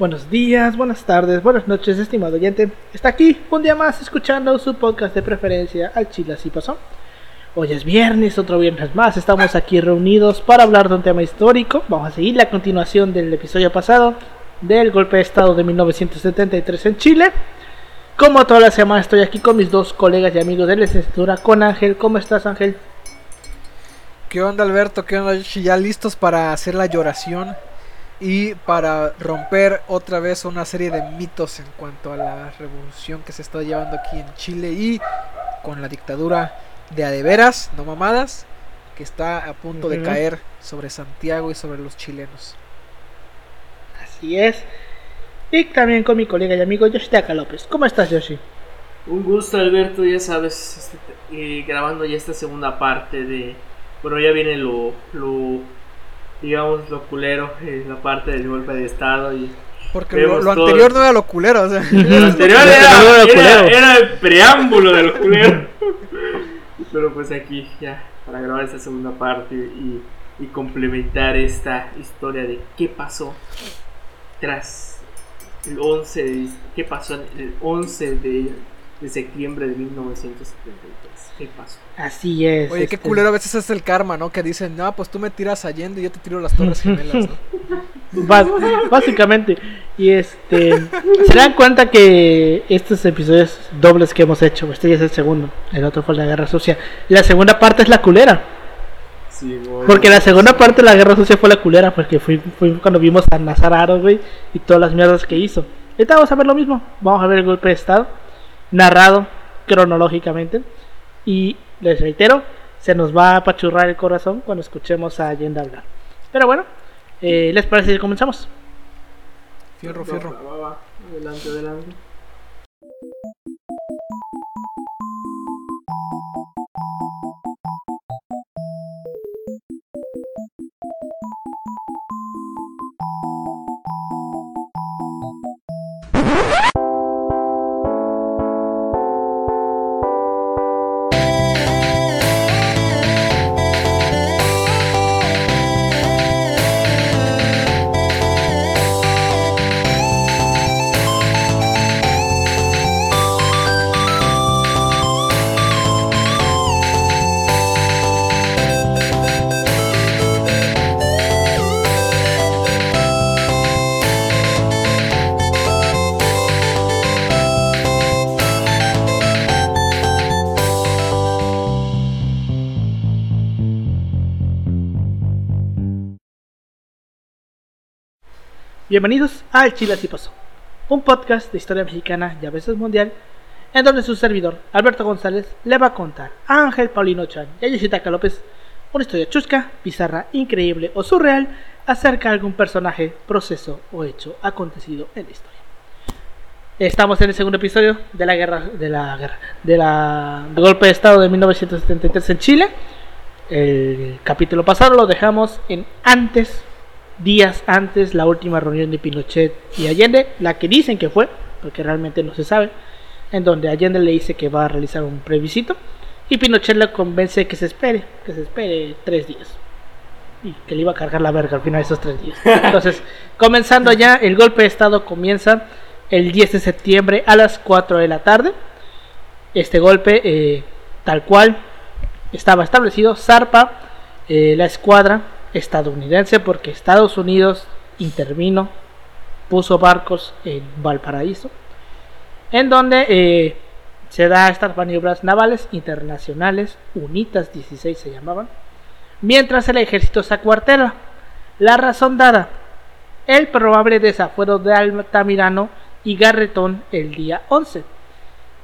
Buenos días, buenas tardes, buenas noches, estimado oyente. Está aquí un día más escuchando su podcast de preferencia al Chile así pasó. Hoy es viernes, otro viernes más. Estamos aquí reunidos para hablar de un tema histórico. Vamos a seguir la continuación del episodio pasado del golpe de estado de 1973 en Chile. Como toda la semana estoy aquí con mis dos colegas y amigos de la licenciatura, con Ángel. ¿Cómo estás, Ángel? ¿Qué onda, Alberto? ¿Qué onda, Ya listos para hacer la lloración y para romper otra vez una serie de mitos en cuanto a la revolución que se está llevando aquí en Chile y con la dictadura de adeveras, no mamadas, que está a punto de caer sobre Santiago y sobre los chilenos. Así es. Y también con mi colega y amigo Yoshitaka López. ¿Cómo estás, Yoshi? Un gusto, Alberto, ya sabes, este, eh, grabando ya esta segunda parte de... Bueno, ya viene lo, lo digamos, lo culero, eh, la parte del golpe de Estado y... Porque lo, anterior no era lo culero, o sea. Lo anterior era, era, el preámbulo de lo culero. Pero pues aquí ya, para grabar esta segunda parte y, y complementar esta historia de qué pasó tras el 11 de, qué pasó el 11 de, de septiembre de 1973. ¿Qué pasó? Así es. Oye, qué este culero a veces es el karma, ¿no? Que dicen, no, pues tú me tiras Allende y yo te tiro las Torres Gemelas, ¿no? básicamente. Y este. se dan cuenta que estos episodios dobles que hemos hecho, este ya es el segundo, el otro fue la Guerra Sucia. La segunda parte es la culera. Sí, porque la segunda parte de la Guerra Sucia fue la culera, porque fue, fue cuando vimos a Nazar güey, y todas las mierdas que hizo. Ahorita vamos a ver lo mismo. Vamos a ver el golpe de Estado, narrado cronológicamente. Y les reitero, se nos va a apachurrar el corazón cuando escuchemos a Allende hablar. Pero bueno, eh, ¿les parece que comenzamos? Fierro, fierro. Adelante, adelante. Bienvenidos al Chile Así Pasó, un podcast de historia mexicana y a veces mundial, en donde su servidor, Alberto González, le va a contar a Ángel Paulino Chan y a Yoshitaka López una historia chusca, bizarra, increíble o surreal acerca de algún personaje, proceso o hecho acontecido en la historia. Estamos en el segundo episodio de la guerra, de la guerra, de la golpe de estado de 1973 en Chile. El capítulo pasado lo dejamos en antes días antes la última reunión de Pinochet y Allende, la que dicen que fue, porque realmente no se sabe, en donde Allende le dice que va a realizar un previsito y Pinochet le convence que se espere, que se espere tres días y que le iba a cargar la verga al final de esos tres días. Entonces, comenzando ya, el golpe de Estado comienza el 10 de septiembre a las 4 de la tarde. Este golpe, eh, tal cual, estaba establecido, zarpa eh, la escuadra estadounidense porque Estados Unidos intervino, puso barcos en Valparaíso, en donde eh, se da estas maniobras navales internacionales, UNITAS 16 se llamaban, mientras el ejército se acuartela. La razón dada, el probable desafuero de Altamirano y Garretón el día 11.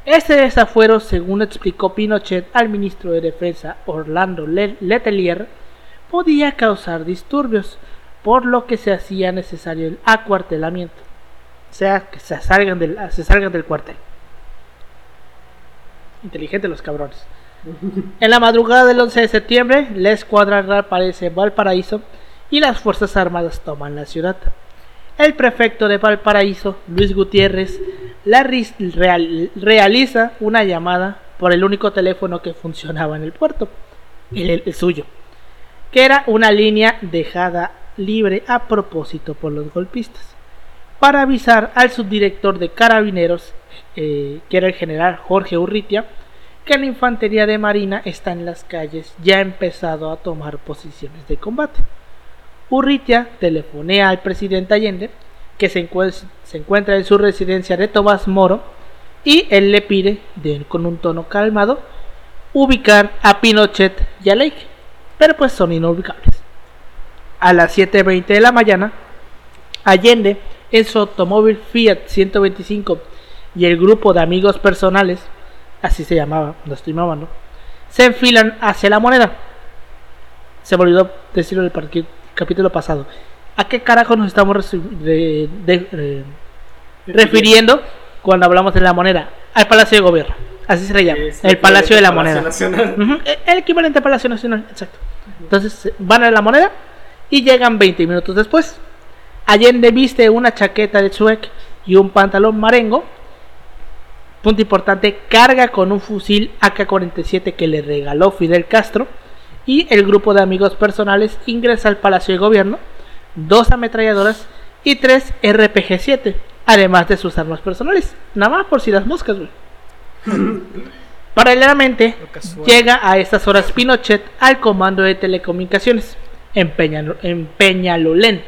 Este desafuero, según explicó Pinochet al ministro de Defensa Orlando Letelier, podía causar disturbios, por lo que se hacía necesario el acuartelamiento, o sea, que se salgan del, se salgan del cuartel. Inteligentes los cabrones. En la madrugada del 11 de septiembre, la escuadra reaparece en Valparaíso y las Fuerzas Armadas toman la ciudad. El prefecto de Valparaíso, Luis Gutiérrez, la realiza una llamada por el único teléfono que funcionaba en el puerto, el suyo que era una línea dejada libre a propósito por los golpistas. para avisar al subdirector de carabineros, eh, que era el general Jorge Urritia, que la infantería de marina está en las calles, ya empezado a tomar posiciones de combate. Urritia telefonea al presidente Allende, que se, encuentra en su residencia de Tomás Moro, y él le pide, con un tono calmado, ubicar a Pinochet y a Lake, pero pues son inubicables. A las 7.20 de la mañana, Allende, en su automóvil Fiat 125 y el grupo de amigos personales, así se llamaba, no estoy mamando, se enfilan hacia la moneda. Se me olvidó decirlo en el capítulo pasado. ¿A qué carajo nos estamos refiriendo cuando hablamos de la moneda? Al Palacio de Gobierno. Así se le llama. el Palacio de la Moneda. E, el equivalente al Palacio Nacional, exacto. Entonces van a la moneda y llegan 20 minutos después. Allende viste una chaqueta de suec y un pantalón marengo Punto importante, carga con un fusil AK-47 que le regaló Fidel Castro y el grupo de amigos personales ingresa al Palacio de Gobierno, dos ametralladoras y tres RPG-7, además de sus armas personales. Nada más por si las moscas, güey. Paralelamente, llega a estas horas Pinochet al comando de telecomunicaciones en, en Peñalolén,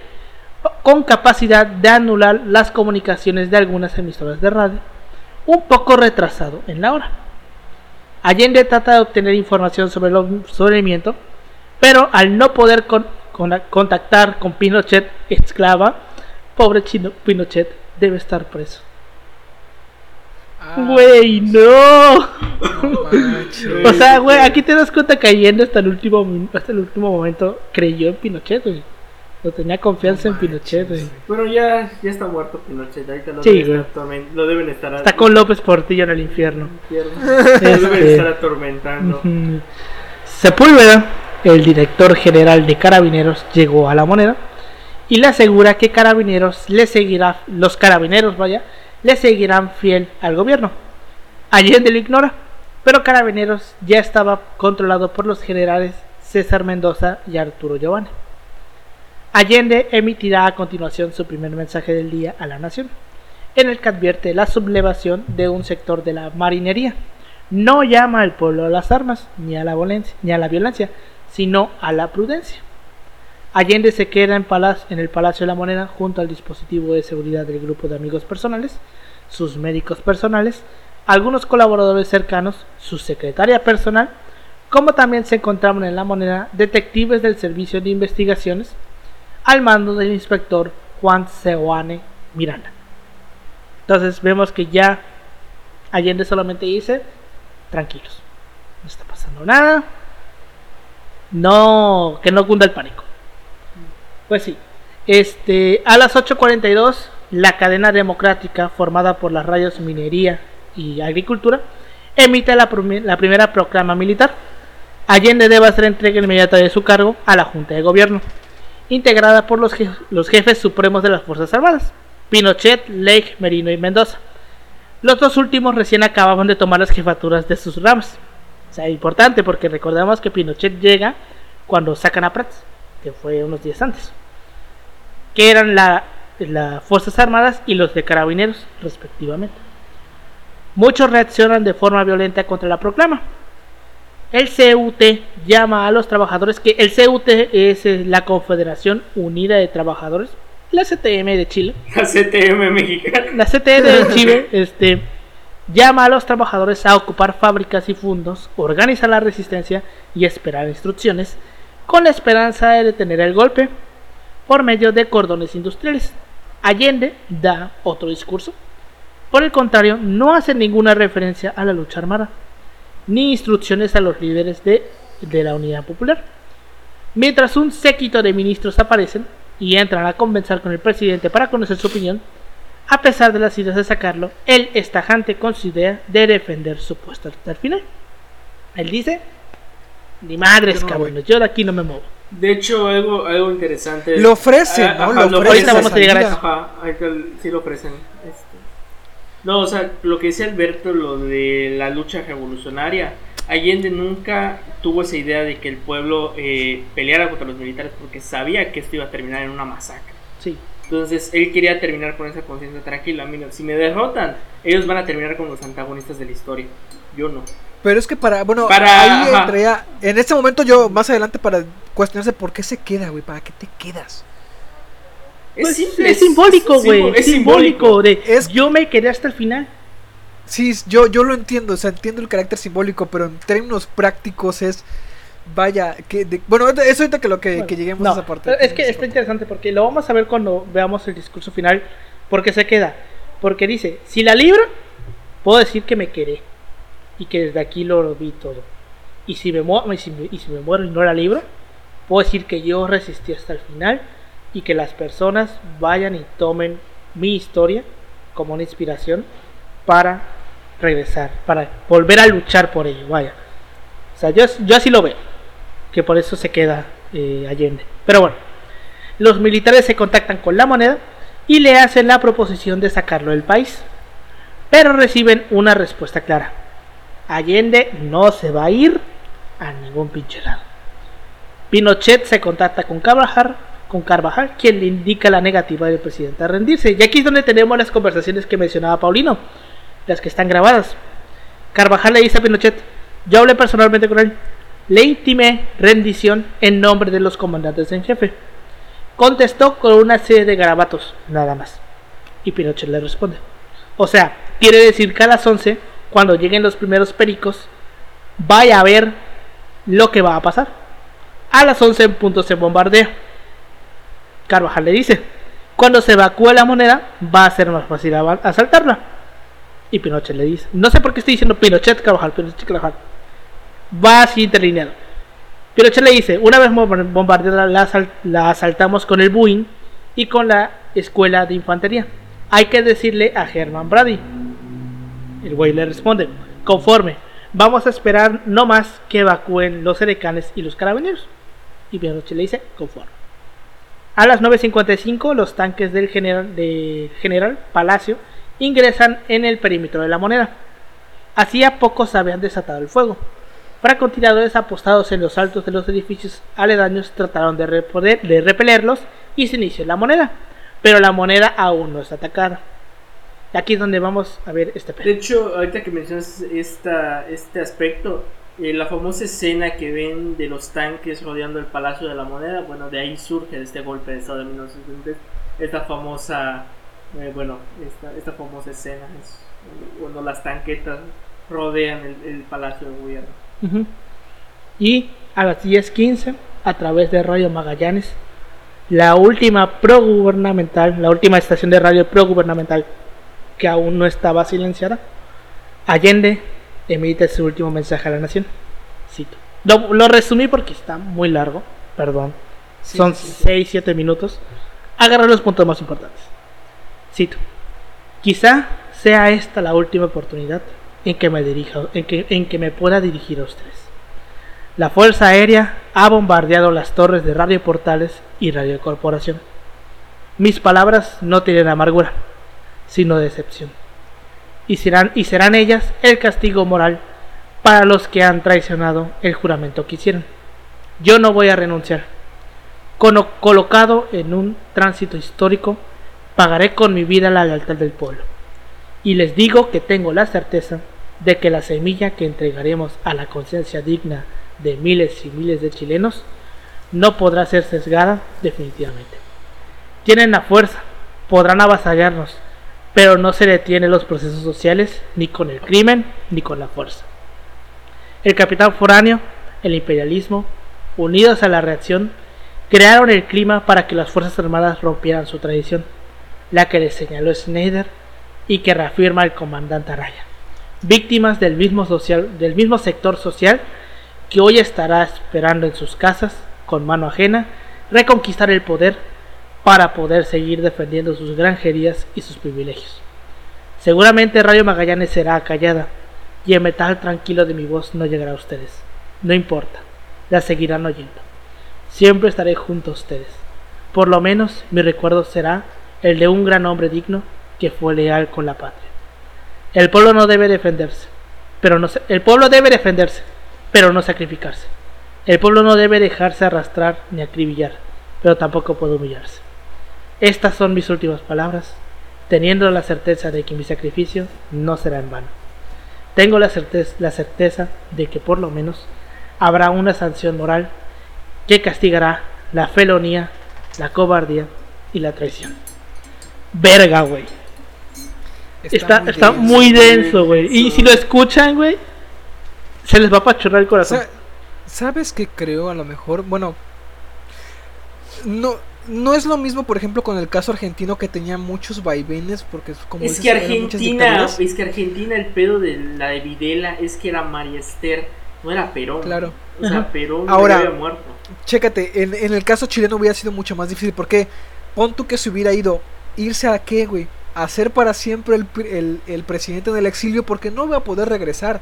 con capacidad de anular las comunicaciones de algunas emisoras de radio un poco retrasado en la hora. Allende trata de obtener información sobre el sobrevivimiento, pero al no poder contactar con Pinochet, exclama, pobre chino Pinochet debe estar preso. Ah, güey, no. o sea, güey, aquí te das cuenta que Allende hasta el último hasta el último momento creyó en Pinochet, güey. No tenía confianza en Pinochet, güey. Bueno, ya, ya está muerto Pinochet. Ahorita lo, sí, deben estar, lo deben estar Está con López Portillo en el infierno. Este... Lo deben estar atormentando. Sepúlveda, el director general de Carabineros, llegó a la moneda y le asegura que Carabineros le seguirá, los Carabineros, vaya, le seguirán fiel al gobierno. Allende lo ignora, pero Carabineros ya estaba controlado por los generales César Mendoza y Arturo Giovanni. Allende emitirá a continuación su primer mensaje del día a la nación, en el que advierte la sublevación de un sector de la marinería. No llama al pueblo a las armas, ni a la violencia, ni a la violencia sino a la prudencia. Allende se queda en, el Palacio de la Moneda junto al dispositivo de seguridad del grupo de amigos personales, sus médicos personales, algunos colaboradores cercanos, su secretaria personal, como también se encontraban en la moneda detectives del Servicio de Investigaciones, al mando del inspector Juan Seoane Miranda. Entonces vemos que ya Allende solamente dice, tranquilos, no está pasando nada, no, que no cunda el pánico. Pues sí, este, a las 8.42, la cadena democrática formada por las radios Minería y Agricultura emite la, primera proclama militar. Allende debe hacer entrega inmediata de su cargo a la Junta de Gobierno integrada por los, los jefes supremos de las Fuerzas Armadas, Pinochet, Lake, Merino y Mendoza. Los dos últimos recién acababan de tomar las jefaturas de sus ramas. O sea, importante porque recordemos que Pinochet llega cuando sacan a Prats, que fue unos días antes, que eran las Fuerzas Armadas y los de Carabineros, respectivamente. Muchos reaccionan de forma violenta contra la proclama, el CUT llama a los trabajadores que el CUT es eh, la Confederación Unida de Trabajadores, la CTM de Chile. La CTM mexicana. La CTM de Chile este, llama a los trabajadores a ocupar fábricas y fundos, organizar la resistencia y esperar instrucciones, con la esperanza de detener el golpe por medio de cordones industriales. Allende da otro discurso. Por el contrario, no hace ninguna referencia a la lucha armada ni instrucciones a los líderes de, la Unidad Popular. Mientras un séquito de ministros aparecen y entran a convencer con el presidente para conocer su opinión, a pesar de las ideas de sacarlo, él es tajante con su idea de defender su puesto hasta el final. Él dice, ni madres, cabrón, yo de aquí no me muevo. De hecho, algo, algo interesante. Lo ofrecen, ¿no? lo ofrecen. vamos a llegar a eso. sí lo ofrecen. No, o sea, lo que dice Alberto, lo de la lucha revolucionaria, Allende nunca tuvo esa idea de que el pueblo eh, peleara contra los militares porque sabía que esto iba a terminar en una masacre. Sí. Entonces él quería terminar con esa conciencia tranquila. Mira, si me derrotan, ellos van a terminar con los antagonistas de la historia. Yo no. Pero es que para, bueno, ahí entraría, en este momento yo más adelante para cuestionarse por qué se queda, güey, para qué te quedas. Es, pues, es, simbólico, güey. Es, simbólico. De, es, yo me quedé hasta el final. Sí, yo, yo lo entiendo, o sea, entiendo el carácter simbólico, pero en términos prácticos es vaya, que bueno, eso ahorita que lo que, lleguemos a esa parte. Es que está interesante porque lo vamos a ver cuando veamos el discurso final, porque se queda, porque dice, si la libro, puedo decir que me quedé y que desde aquí lo, vi todo. Y si me, y si me, muero y no la libro, puedo decir que yo resistí hasta el final y que las personas vayan y tomen mi historia como una inspiración para regresar, para volver a luchar por ello, vaya. O sea, yo, yo así lo veo que por eso se queda eh, Allende. Pero bueno, los militares se contactan con la moneda y le hacen la proposición de sacarlo del país, pero reciben una respuesta clara. Allende no se va a ir a ningún pinche lado. Pinochet se contacta con Carvajal, con Carvajal, quien le indica la negativa del presidente a rendirse. Y aquí es donde tenemos las conversaciones que mencionaba Paulino, las que están grabadas. Carvajal le dice a Pinochet, yo hablé personalmente con él, le intimé rendición en nombre de los comandantes en jefe. Contestó con una serie de garabatos, nada más. Y Pinochet le responde. O sea, quiere decir que a las 11, cuando lleguen los primeros pericos, vaya a ver lo que va a pasar. A las 11 en punto se bombardea. Carvajal le dice, cuando se evacúe la moneda, va a ser más fácil asaltarla. Y Pinochet le dice, no sé por qué estoy diciendo Pinochet Carvajal, Pinochet Carvajal va así interlineado. Pinochet le dice, una vez bombardeada la, asaltamos con el Boeing y con la escuela de infantería. Hay que decirle a Herman Brady. El güey le responde, conforme, vamos a esperar no más que evacúen los edecanes y los carabineros. Y Pinochet le dice, conforme. A las 9.55 los tanques del general, general Palacio ingresan en el perímetro de la moneda. Hacía poco se habían desatado el fuego Francotiradores apostados en los altos de los edificios aledaños trataron de, repelerlos y se inició la moneda, pero la moneda aún no está atacada. Aquí es donde vamos a ver este De hecho, ahorita que mencionas esta, este aspecto, eh, la famosa escena que ven de los tanques rodeando el Palacio de la Moneda, bueno, de ahí surge este golpe de Estado de 1970, esta famosa, eh, bueno, esta, esta famosa escena, es cuando las tanquetas rodean el, el Palacio de Gobierno. Y a las 10:15, a través de Radio Magallanes, la última pro-gubernamental, la última estación de radio pro-gubernamental que aún no estaba silenciada, Allende emite su último mensaje a la nación. Cito. Lo, resumí porque está muy largo, perdón. Son 6-7 minutos. Agarra los puntos más importantes. Cito. Quizá sea esta la última oportunidad en que me dirija, en que, en que me pueda dirigir a ustedes. La Fuerza Aérea ha bombardeado las torres de Radio Portales y Radio Corporación. Mis palabras no tienen amargura, sino decepción. Y serán, y serán ellas el castigo moral para los que han traicionado el juramento que hicieron. Yo no voy a renunciar. colocado en un tránsito histórico, pagaré con mi vida la lealtad del pueblo y les digo que tengo la certeza de que la semilla que entregaremos a la conciencia digna de miles y miles de chilenos no podrá ser sesgada definitivamente. Tienen la fuerza, podrán avasallarnos, pero no se detienen los procesos sociales ni con el crimen ni con la fuerza. El capitán foráneo, el imperialismo, unidos a la reacción, crearon el clima para que las Fuerzas Armadas rompieran su tradición, la que les señaló Schneider y que reafirma el comandante Araya. Víctimas del mismo, social, del mismo sector social que hoy estará esperando en sus casas, con mano ajena, reconquistar el poder para poder seguir defendiendo sus granjerías y sus privilegios. Seguramente Radio Magallanes será callada y el metal tranquilo de mi voz no llegará a ustedes. No importa, la seguirán oyendo. Siempre estaré junto a ustedes. Por lo menos mi recuerdo será el de un gran hombre digno que fue leal con la patria. El pueblo no debe defenderse, pero no el pueblo debe defenderse, pero no sacrificarse. El pueblo no debe dejarse arrastrar ni acribillar, pero tampoco puede humillarse. Estas son mis últimas palabras, teniendo la certeza de que mi sacrificio no será en vano. Tengo la certeza, la certeza de que por lo menos habrá una sanción moral que castigará la felonía, la cobardía y la traición. Verga, güey. Está, está, muy, denso, güey. Y si lo escuchan, güey, se les va a pachorrar el corazón. ¿Sabes qué creo? A lo mejor, bueno, no, no es lo mismo, por ejemplo, con el caso argentino que tenía muchos vaivenes, porque como es que Argentina, es que Argentina el pedo de la de Videla es que era María Esther, no era Perón. Claro. O sea, Perón Ahora, había muerto. Chécate, en, en, el caso chileno hubiera sido mucho más difícil, porque pon tú que se hubiera ido, irse a qué, güey, a ser para siempre el, el, el presidente del exilio, porque no va a poder regresar.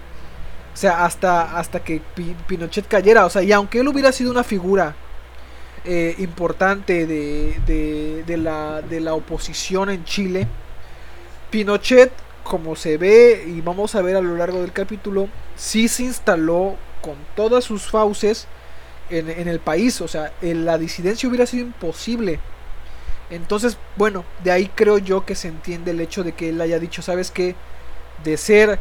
O sea, hasta, hasta que Pinochet cayera. O sea, y aunque él hubiera sido una figura eh, importante de, de, la, de la oposición en Chile, Pinochet, como se ve y vamos a ver a lo largo del capítulo, sí se instaló con todas sus fauces en, en el país. O sea, la disidencia hubiera sido imposible. Entonces, bueno, de ahí creo yo que se entiende el hecho de que él haya dicho, ¿sabes qué? De ser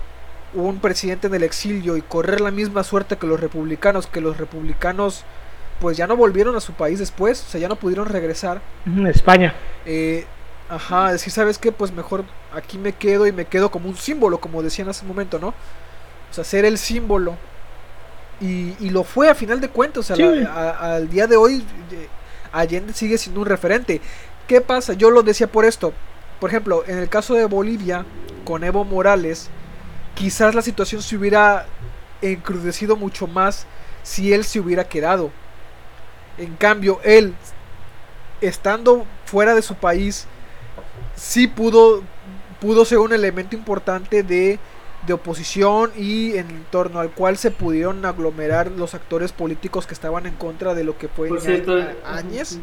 un presidente en el exilio y correr la misma suerte que los republicanos, que los republicanos pues ya no volvieron a su país después, o sea, ya no pudieron regresar. España. Eh, ajá, decir, ¿sabes qué? Pues mejor aquí me quedo y me quedo como un símbolo, como decían hace un momento, ¿no? O sea, ser el símbolo. Y, y lo fue a final de cuentas, o sea, al día de hoy eh, Allende sigue siendo un referente. ¿Qué pasa? Yo lo decía por esto. Por ejemplo, en el caso de Bolivia, con Evo Morales, quizás la situación se hubiera encrudecido mucho más si él se hubiera quedado. En cambio, él, estando fuera de su país, sí pudo, pudo ser un elemento importante de, de oposición y en torno al cual se pudieron aglomerar los actores políticos que estaban en contra de lo que fue Áñez.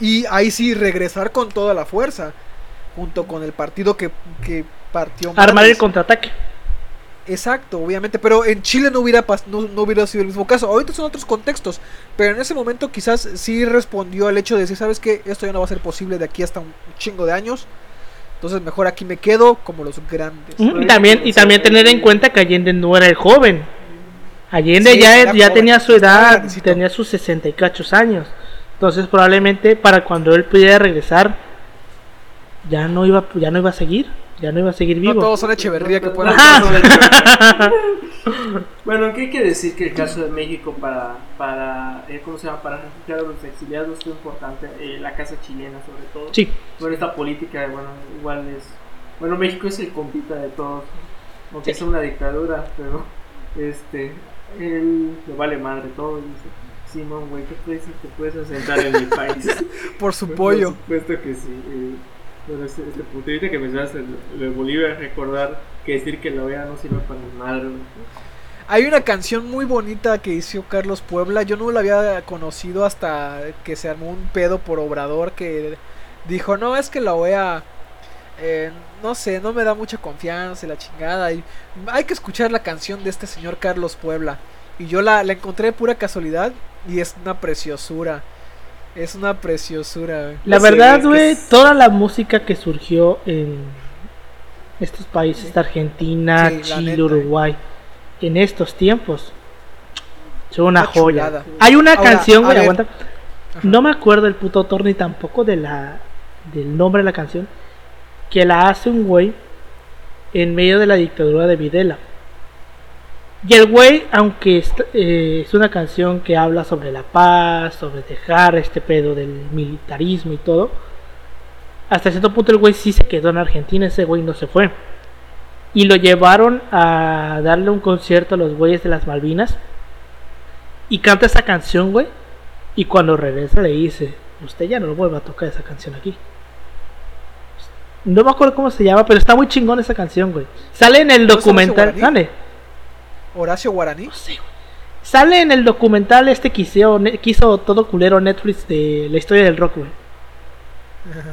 Y ahí sí regresar con toda la fuerza, junto con el partido que, que partió. Armar el contraataque. Exacto, obviamente, pero en Chile no hubiera, no, no, hubiera sido el mismo caso. Ahorita son otros contextos, pero en ese momento quizás sí respondió al hecho de decir, ¿sabes qué? Esto ya no va a ser posible de aquí hasta un chingo de años. Entonces mejor aquí me quedo como los grandes. y también, y también tener en cuenta que Allende no era el joven. Allende ya, ya tenía su edad, tenía sus 60 y cachos años. Entonces probablemente para cuando él pudiera regresar ya no iba, ya no iba a seguir ya no iba a seguir vivo. No todos son Echeverría que pueden. bueno, ¿qué hay que decir que el caso de México para, para eh, ¿cómo se llama? Para refugiar a los exiliados fue importante, eh, la casa chilena sobre todo. Sí. Bueno, esta política, bueno, igual es, bueno, México es el compita de todos, aunque es una dictadura, pero, este, él le vale madre todo, dice. Simón, güey, ¿qué puedes, te puedes asentar en mi país? Por su pollo. Por supuesto que sí. Eh, bueno, este, este punto que mencionaste de Bolivia, recordar que decir que la OEA no sirve para nada. Hay una canción muy bonita que hizo Carlos Puebla. Yo no la había conocido hasta que se armó un pedo por Obrador que dijo, no, es que la OEA, eh, no sé, no me da mucha confianza y la chingada. Y hay que escuchar la canción de este señor Carlos Puebla. Y yo la, la encontré pura casualidad y es una preciosura. Es una preciosura, La verdad, güey, toda la música que surgió en estos países de Argentina, Chile, Uruguay, en estos tiempos, son una, joya. Hay una canción, güey, aguanta. No me acuerdo el puto autor ni tampoco de la del nombre de la canción, que la hace un güey en medio de la dictadura de Videla. Y el güey, aunque eh, es, una canción que habla sobre la paz, sobre dejar este pedo del militarismo y todo, hasta cierto punto el güey sí se quedó en Argentina, ese güey no se fue. Y lo llevaron a darle un concierto a los güeyes de las Malvinas. Y canta esa canción, güey. Y cuando regresa le dice, usted ya no lo vuelva a tocar esa canción aquí. No me acuerdo cómo se llama, pero está muy chingón esa canción, güey. Sale en el documental. Sale. Horacio Guaraní. Sale en el documental este que hizo, todo culero Netflix de la historia del rock, güey.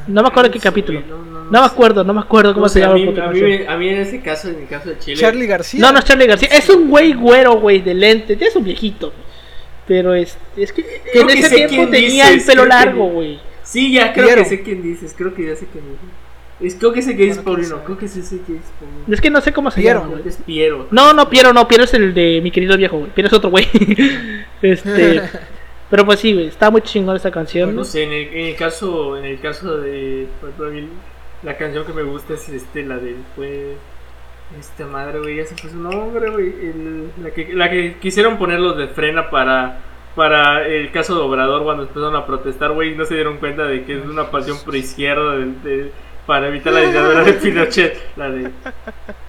No me acuerdo qué capítulo. No, me acuerdo, no me acuerdo cómo se llama. A mí, a, mí, en ese caso, en el caso de Chile. Charlie García. No, no es Charlie García. Es un güey güero, güey, de lente. Es un viejito. Pero es, es que en ese tiempo tenía el pelo largo, güey. Sí, ya creo que sé quién dices, creo que ya sé quién dices. Es, creo que sé que es Paulino, creo que sí sé que es Paulino. Es que no sé cómo se llama, güey. Es Piero. No, no, Piero no, Piero es el de mi querido viejo, güey. Piero es otro güey. este... Pero pues sí, güey, está muy chingón esa canción. no sé, en el, en el, caso, en el caso de, la canción que me gusta es este, la de, fue, esta madre, güey, ya se fue su nombre, güey, la que, la que quisieron ponerlos de frena para, para el caso de Obrador cuando empezaron a protestar, güey, no se dieron cuenta de que es una pasión por izquierda de para evitar la dictadura de Pinochet. La de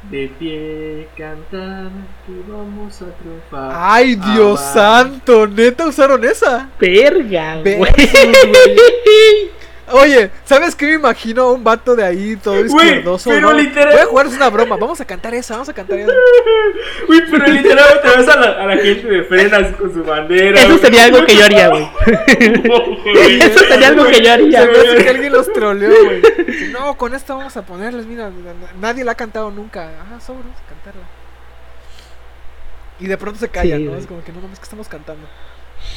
De pie cantar que vamos a triunfar. ¡Ay, Dios santo! ¿Neta usaron esa? Verga, güey. Oye, ¿sabes qué me imagino a un vato de ahí todo izquierdoso? pero literal. Voy a jugar una broma, vamos a cantar esa, vamos a cantar esa. Uy, pero literal te ves a la, a la gente de frenas con su bandera. Eso sería algo que yo haría, güey. Eso sería algo que yo haría. Se me hace que alguien los troleó, güey. No, con esta vamos a ponerles, mira, nadie la ha cantado nunca. Ah, sobros, cantarla. Y de pronto se callan, ¿no? Es como que no mames que estamos cantando.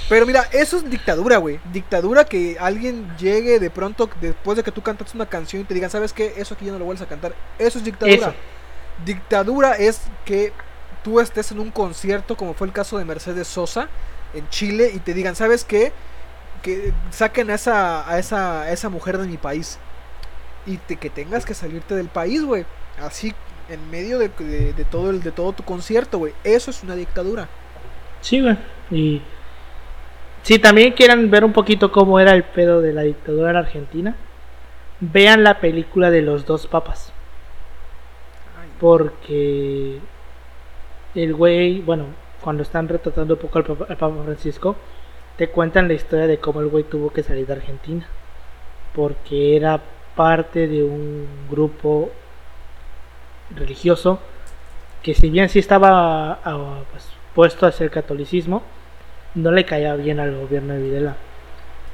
Pero mira, eso es dictadura, güey. Dictadura que alguien llegue de pronto después de que tú cantas una canción y te digan, ¿sabes qué? Eso aquí ya no lo vuelves a cantar. Eso es dictadura. Dictadura es que tú estés en un concierto, como fue el caso de Mercedes Sosa en Chile, y te digan, ¿sabes qué? Que saquen a esa, a esa, a esa mujer de mi país. Y te, que tengas que salirte del país, güey. Así, en medio de, de, todo el, de todo tu concierto, güey. Eso es una dictadura. Sí, güey. Y si también quieren ver un poquito cómo era el pedo de la dictadura en Argentina, vean la película de los dos papas. Porque el güey, bueno, cuando están retratando un poco al Papa, Francisco, te cuentan la historia de cómo el güey tuvo que salir de Argentina. Porque era parte de un grupo religioso que si bien sí estaba ah, pues, puesto hacia el catolicismo, no le caía bien al gobierno de Videla.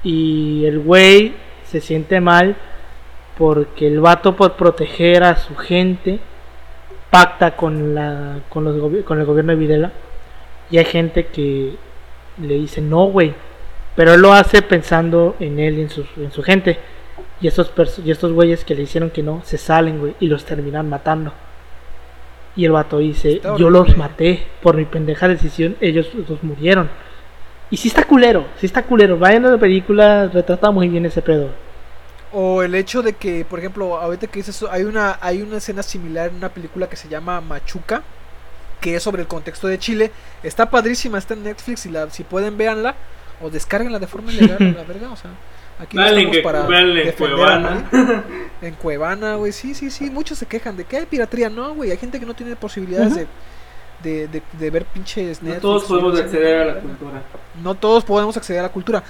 Y el güey se siente mal porque el vato por proteger a su gente pacta con la con, los, con el gobierno de Videla y hay gente que le dice no güey pero él lo hace pensando en él y en su, en su gente. Y estos y estos güeyes que le hicieron que no se salen güey y los terminan matando. Y el vato dice yo los maté por mi pendeja decisión ellos los murieron y si está culero, si está culero. Vayan a la película, retrata muy bien ese pedo. O el hecho de que, por ejemplo, ahorita que dices eso, hay una, hay una escena similar en una película que se llama Machuca, que es sobre el contexto de Chile. Está padrísima, está en Netflix y la, si pueden véanla o descarguenla de forma ilegal, la verga, o sea. Aquí no estamos para defender en Cuevana. En Cuevana, güey, sí, sí, sí. Muchos se quejan de que hay piratería. No, güey, hay gente que no tiene posibilidades de de, de, ver pinches Netflix. No todos podemos acceder a la cultura. No todos podemos acceder a la cultura.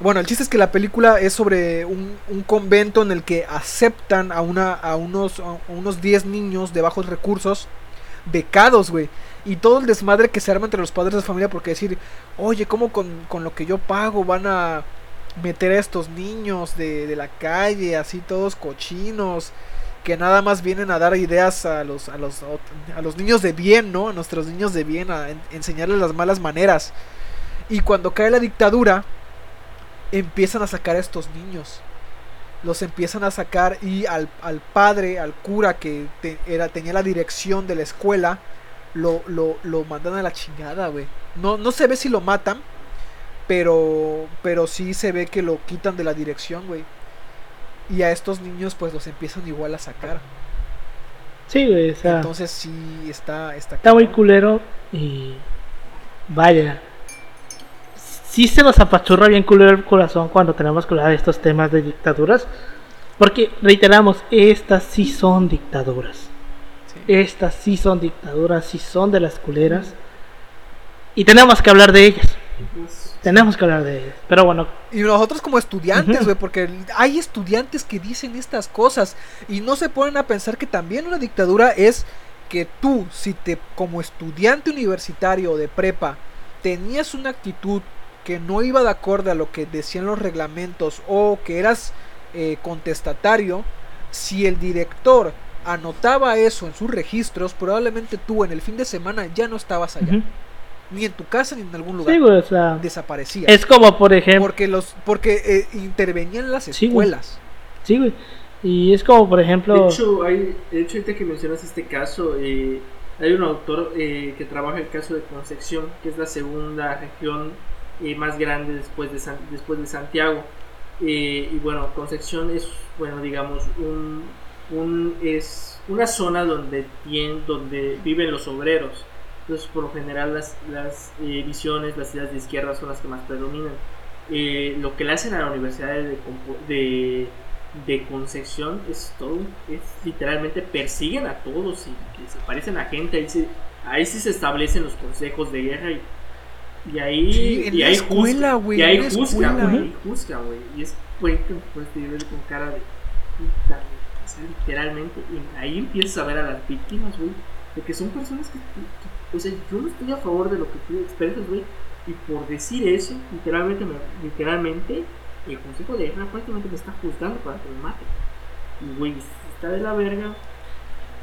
Bueno, el chiste es que la película es sobre un, un convento en el que aceptan a, una, a unos a unos 10 niños de bajos recursos becados, güey. Y todo el desmadre que se arma entre los padres de familia porque decir, oye, ¿cómo con, con lo que yo pago van a meter a estos niños de, de la calle, así todos cochinos? Que nada más vienen a dar ideas a los, a los, a los niños de bien, ¿no? A nuestros niños de bien, a enseñarles las malas maneras. Y cuando cae la dictadura, empiezan a sacar a estos niños. Los empiezan a sacar y al, al padre, al cura que era, tenía la dirección de la escuela, lo, lo, lo mandan a la chingada, güey. No, no se ve si lo matan, pero, pero sí se ve que lo quitan de la dirección, güey. Y a estos niños pues los empiezan igual a sacar. Sí, güey, o sea, Entonces sí está... Está, está muy culero y... Vaya. Sí se nos apachurra bien culero el corazón cuando tenemos que hablar de estos temas de dictaduras. Porque, reiteramos, estas sí son dictaduras. Estas sí son dictaduras, sí son de las culeras. Y tenemos que hablar de ellas. Tenemos que hablar de ellos. Pero bueno. Y nosotros como estudiantes, güey, porque hay estudiantes que dicen estas cosas y no se ponen a pensar que también una dictadura es que tú, si te como estudiante universitario de prepa tenías una actitud que no iba de acuerdo a lo que decían los reglamentos o que eras eh, contestatario, si el director anotaba eso en sus registros, probablemente tú en el fin de semana ya no estabas allá. Ni en tu casa ni en algún lugar. Sí, güey, o sea, Desaparecía. es como, por ejemplo, Porque los porque eh, intervenían las Sí, güey. escuelas. sí, güey, y es como, por ejemplo, De hecho, hay, de hecho, ahorita que mencionas este caso, eh, hay un autor eh, que trabaja el caso de Concepción, que es la segunda región eh, más grande después de, San- después de Santiago. Eh, y bueno, Concepción es, bueno, digamos, un, un- es una zona donde, tien- donde viven los obreros. Entonces, por lo general, las, las eh, visiones, las ideas de izquierda son las que más predominan. Eh, lo que le hacen a la Universidad de, de, de Concepción es todo, es literalmente persiguen a todos y desaparecen a gente. Ahí, se, ahí sí se establecen los consejos de guerra y, y ahí. Sí, en y la ahí escuela, juzgan, güey, Y ahí escuela. güey. ahí juzgan, güey. Y es, güey, que pues te ves con cara de. puta, literalmente. Y ahí empiezas a ver a las víctimas, güey. De que son personas que, que- O sea, yo no estoy a favor de lo que tú expresas, güey. Y por decir eso, literalmente, me- literalmente, el Consejo de Guerra prácticamente me está juzgando para que me mate. Y, güey, está de la verga.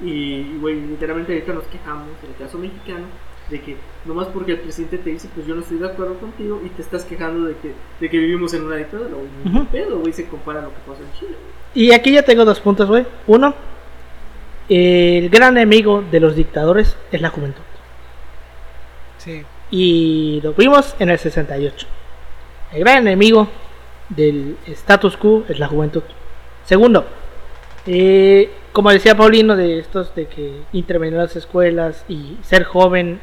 Y, güey, literalmente ahorita nos quejamos, en el caso mexicano, de que nomás porque el presidente te dice, pues yo no estoy de acuerdo contigo, y te estás quejando de que, de que vivimos en una dictadura, güey. Ujú. pedo, güey, se compara a lo que pasó en Chile, güey. y aquí ya tengo dos puntos, güey. Uno, el gran enemigo de los dictadores es la juventud. Y lo vimos en el 68. El gran enemigo del status quo es la juventud. Segundo, eh, como decía Paulino, de estos de que intervenir en las escuelas y ser joven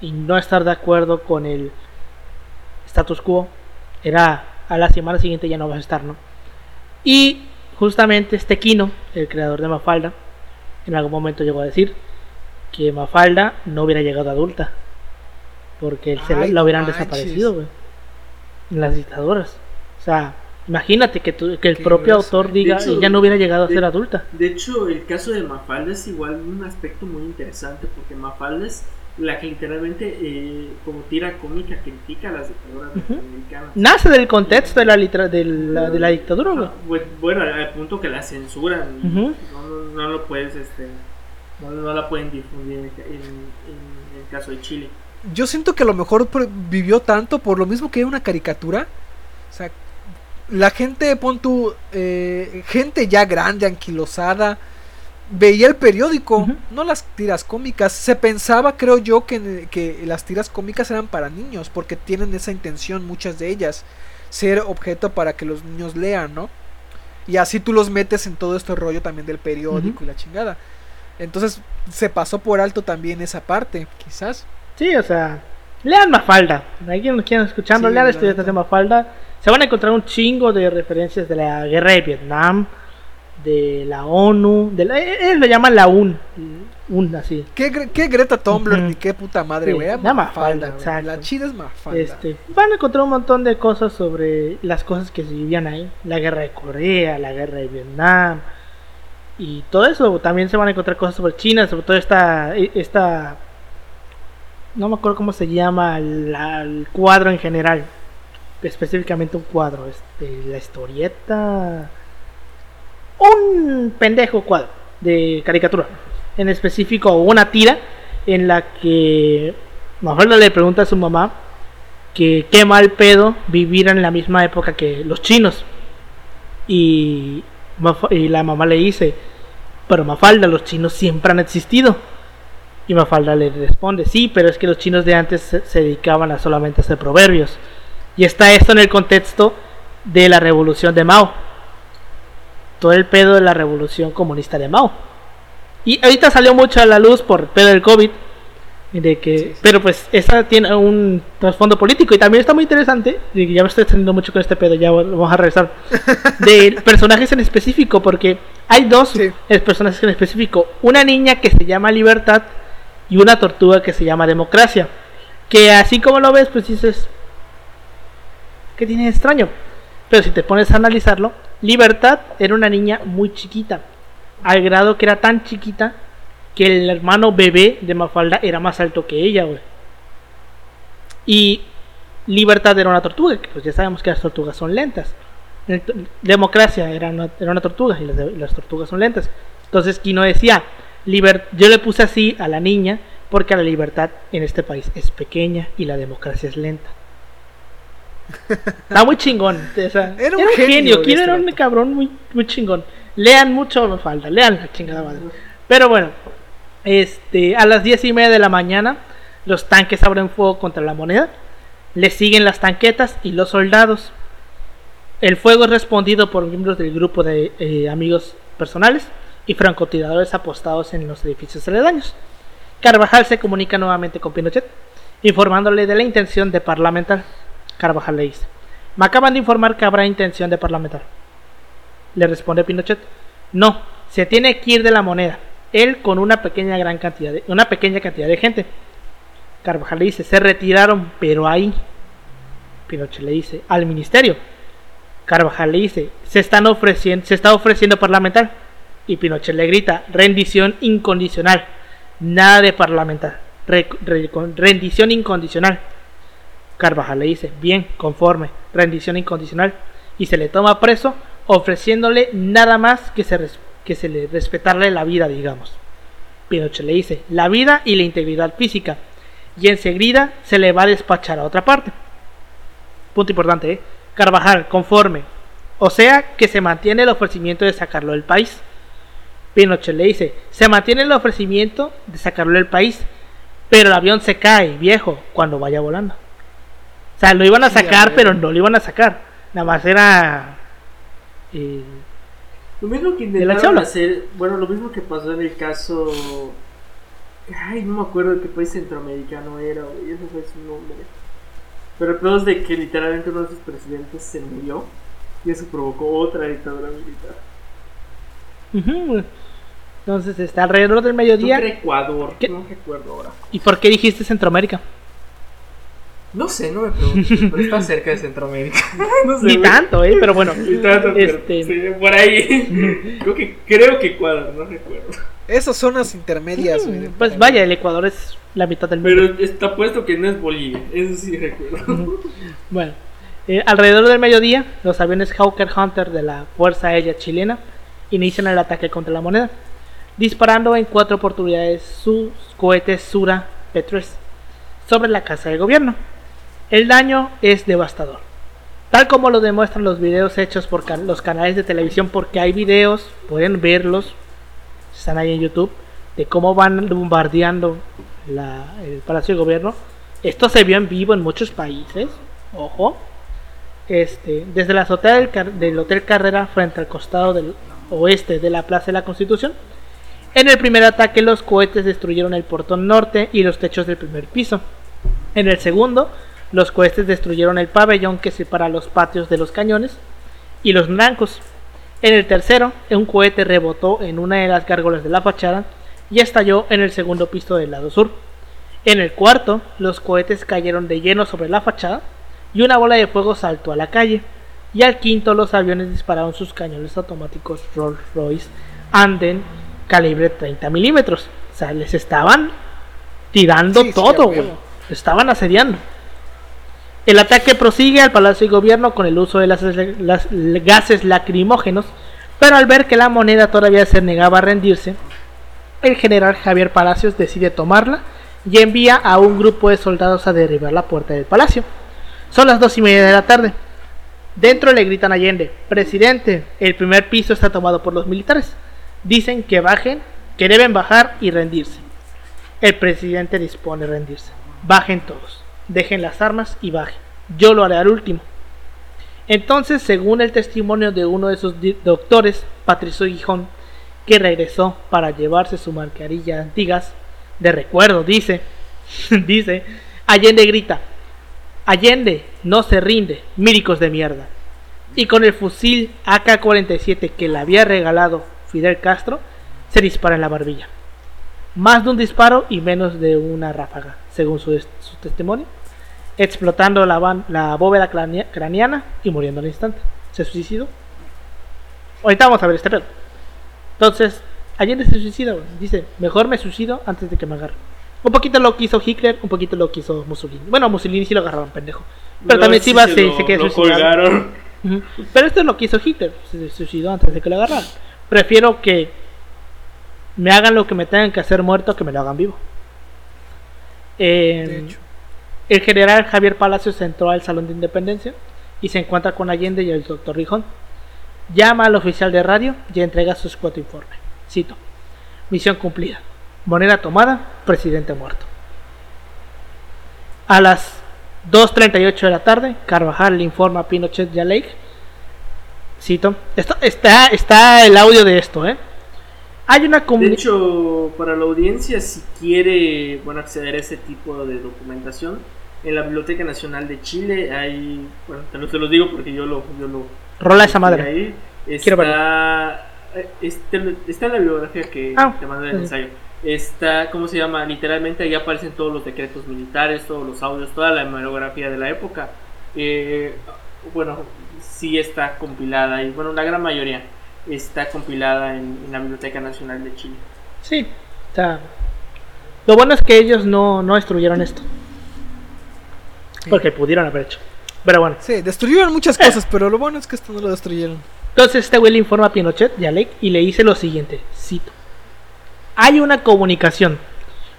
y no estar de acuerdo con el status quo, era a la semana siguiente ya no vas a estar, ¿no? Y justamente este Kino, el creador de Mafalda, en algún momento llegó a decir que Mafalda no hubiera llegado adulta porque se la- Ay, hubieran manches. desaparecido, güey. En las dictaduras. O sea, imagínate que, tu- que el Qué propio autor diga, hecho, ella no hubiera llegado a de- ser adulta. De hecho, el caso de Mafalda es igual un aspecto muy interesante, porque Mafalda es la que literalmente, eh, como tira cómica, critica a las dictaduras Ujú. norteamericanas. Nace del contexto de la, litera- de la, de la dictadura, güey. Ah, bu- Bueno, al punto que la censuran. no, no, no lo puedes, este, no, no la pueden difundir en, en- en el caso de Chile. Yo siento que a lo mejor vivió tanto por lo mismo que era una caricatura. O sea, la gente, pon tu eh, gente ya grande, anquilosada, veía el periódico, no las tiras cómicas. Se pensaba, creo yo, que, que las tiras cómicas eran para niños, porque tienen esa intención, muchas de ellas, ser objeto para que los niños lean, ¿no? Y así tú los metes en todo este rollo también del periódico y la chingada. Entonces se pasó por alto también esa parte, quizás. Sí, o sea, lean Mafalda. Alguien nos quieran escuchando, Sí, lean estudiantes de Mafalda. Se van a encontrar un chingo de referencias de la guerra de Vietnam, de la ONU, de la, eh, ellos lo llaman la UN, UN así. ¿Qué, qué Greta Thunberg Ujú. ni qué puta madre, Sí, güey? la Mafalda, Mafalda, exacto. La chida es Mafalda. Este, van a encontrar un montón de cosas sobre las cosas que se vivían ahí, la guerra de Corea, la guerra de Vietnam y todo eso. También se van a encontrar cosas sobre China, sobre todo esta, esta, no me acuerdo cómo se llama la- el cuadro en general, específicamente un cuadro, este, la historieta, un pendejo cuadro de caricatura, en específico una tira en la que Mafalda le pregunta a su mamá que qué mal pedo vivir en la misma época que los chinos. Y, y la mamá le dice, pero Mafalda, los chinos siempre han existido. Y Mafalda le responde, sí, pero es que los chinos de antes se, se dedicaban a solamente hacer proverbios. Y está esto en el contexto de la revolución de Mao. Todo el pedo de la revolución comunista de Mao. Y ahorita salió mucho a la luz por el pedo del COVID. De que, Sí, sí. Pero pues esta tiene un trasfondo político y también está muy interesante. Y ya me estoy extendiendo mucho con este pedo, ya vamos a regresar. De personajes en específico, porque hay dos Sí. personajes en específico. Una niña que se llama Libertad y una tortuga que se llama Democracia. Que así como lo ves, pues dices, ¿qué tiene extraño? Pero si te pones a analizarlo, Libertad era una niña muy chiquita, al grado que era tan chiquita que el hermano bebé de Mafalda era más alto que ella, güey. Y Libertad era una tortuga, que pues ya sabemos que las tortugas son lentas. Ent- Democracia era una, era una tortuga y las, las tortugas son lentas. Entonces Kino decía, liber- yo le puse así a la niña porque la libertad en este país es pequeña y la democracia es lenta. Está muy chingón. era un, genio. Quiero era un cabrón muy, muy chingón. Lean mucho, me falta. Lean la chingada madre. Pero bueno, este, a las diez y media de la mañana, los tanques abren fuego contra la moneda. Le siguen las tanquetas y los soldados. El fuego es respondido por miembros del grupo de eh, amigos personales y francotiradores apostados en los edificios aledaños. Carvajal se comunica nuevamente con Pinochet, informándole de la intención de parlamentar. Carvajal le dice, me acaban de informar que habrá intención de parlamentar. Le responde Pinochet, no, se tiene que ir de la moneda, él con una pequeña gran cantidad de, una pequeña cantidad de gente. Carvajal le dice, se retiraron, pero ahí. Pinochet le dice, al ministerio. Carvajal le dice, se están ofreciendo, se está ofreciendo parlamentar. Y Pinochet le grita, rendición incondicional. Nada de parlamentar. rendición incondicional. Carvajal le dice, bien, conforme, rendición incondicional. Y se le toma preso, ofreciéndole nada más que se, que se le respetarle la vida, digamos. Pinochet le dice, la vida y la integridad física. Y enseguida se le va a despachar a otra parte. Punto importante, ¿eh? Carvajal, conforme. O sea que se mantiene el ofrecimiento de sacarlo del país. Pinochet le dice, se mantiene el ofrecimiento de sacarlo del país, pero el avión se cae, viejo, cuando vaya volando. O sea, lo iban a sacar, pero no lo iban a sacar. Nada más era... Eh, lo mismo que intentaron hacer, bueno, lo mismo que pasó en el caso... Ay, no me acuerdo de qué país centroamericano era, y ese fue su nombre. Pero el peor es de que literalmente uno de sus presidentes se murió y eso provocó otra dictadura militar. Entonces está alrededor del mediodía. Ecuador, no recuerdo ahora. ¿Y por qué dijiste Centroamérica? No sé, no me pregunto, pero está cerca de Centroamérica. no sé, Ni tanto, ¿eh? Pero bueno. Ni tanto, este... por ahí. creo, que, creo que Ecuador, no recuerdo. Esas zonas intermedias. pues vaya, el Ecuador es la mitad del mundo. Pero está puesto que no es Bolivia, eso sí recuerdo. bueno, eh, alrededor del mediodía, los aviones Hawker Hunter de la Fuerza Aérea Chilena inician el ataque contra la moneda, disparando en cuatro oportunidades sus cohetes Sura P3 sobre la casa de gobierno. El daño es devastador, tal como lo demuestran los videos hechos por los canales de televisión, porque hay videos, pueden verlos, están ahí en YouTube, de cómo van bombardeando el Palacio de Gobierno. Esto se vio en vivo en muchos países, ojo. Este, desde la azotea del, del Hotel Carrera frente al costado del oeste de la Plaza de la Constitución. En el primer ataque los cohetes destruyeron el portón norte y los techos del primer piso. En el segundo, los cohetes destruyeron el pabellón que separa los patios de los cañones y los blancos. En el tercero, un cohete rebotó en una de las gárgolas de la fachada y estalló en el segundo piso del lado sur. En el cuarto, los cohetes cayeron de lleno sobre la fachada y una bola de fuego saltó a la calle. Y al quinto, los aviones dispararon sus cañones automáticos Rolls Royce Anden calibre 30 milímetros. O sea, les estaban tirando todo, Estaban asediando. El ataque prosigue al Palacio de Gobierno con el uso de las, las, gases lacrimógenos, pero al ver que la moneda todavía se negaba a rendirse, el general Javier Palacios decide tomarla y envía a un grupo de soldados a derribar la puerta del palacio. Son las dos y media de la tarde. Dentro le gritan a Allende, presidente, el primer piso está tomado por los militares. Dicen que bajen, que deben bajar y rendirse. El presidente dispone rendirse. Bajen todos, dejen las armas y bajen. Yo lo haré al último. Entonces, según el testimonio de uno de sus doctores, Patricio Gijón, que regresó para llevarse su marcarilla antigas de recuerdo, dice, dice, Allende grita, Allende no se rinde, míricos de mierda. Y con el fusil AK-47 que le había regalado Fidel Castro, se dispara en la barbilla. Más de un disparo y menos de una ráfaga, según su, testimonio, explotando la, la bóveda craneana y muriendo al instante. Se suicidó. Ahorita vamos a ver este pedo. Entonces, Allende se suicida, Dice, mejor me suicido antes de que me agarren. Un poquito lo quiso Hitler, un poquito lo quiso Mussolini. Bueno, Mussolini sí lo agarraban pendejo. Pero también sí se, se, quedó suicidado. Pero esto es lo que hizo Hitler. Se suicidó antes de que lo agarraran. Prefiero que me hagan lo que me tengan que hacer muerto que me lo hagan vivo. Eh, el general Javier Palacios entró al Salón de Independencia y se encuentra con Allende y el doctor Rijón. Llama al oficial de radio y entrega su cuatro informe. Cito. Misión cumplida. Moneda tomada, presidente muerto. A las 2.38 de la tarde, Carvajal le informa a Pinochet y a Lake. Cito. Esto, está, está el audio de esto, ¿eh? Hay una De hecho, para la audiencia, si quiere bueno, acceder a ese tipo de documentación, en la Biblioteca Nacional de Chile hay. Bueno, te lo, digo porque yo lo. Yo lo Rola esa madre. Ahí. Está, eh, está, en la bibliografía que ah, te mandé el ensayo. Está, ¿cómo se llama? Literalmente ahí aparecen todos los decretos militares, todos los audios, toda la hemerografía de la época. Eh, bueno, sí está compilada y bueno, la gran mayoría está compilada en, la Biblioteca Nacional de Chile. Sí, está. Lo bueno es que ellos no, no destruyeron esto. Porque pudieron haber hecho. Pero bueno. Sí, destruyeron muchas cosas, pero lo bueno es que esto no lo destruyeron. Entonces este güey le informa a Pinochet y a Lake y le dice lo siguiente, cito. Hay una comunicación,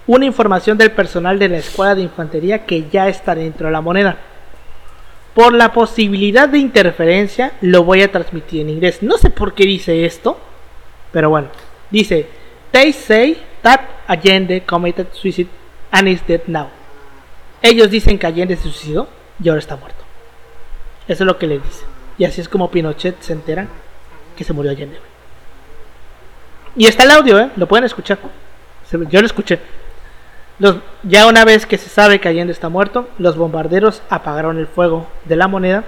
una información del personal de la escuadra de infantería que ya está dentro de la moneda por la posibilidad de interferencia, lo voy a transmitir en inglés. No sé por qué dice esto, pero bueno. Dice, they say that Allende committed suicide and is dead now. Ellos dicen que Allende se suicidó y ahora está muerto. Eso es lo que le dice. Y así es como Pinochet se entera que se murió Allende. Y está el audio, ¿eh? Lo pueden escuchar. Yo lo escuché ya una vez que se sabe que Allende está muerto, los bombarderos apagaron el fuego de la moneda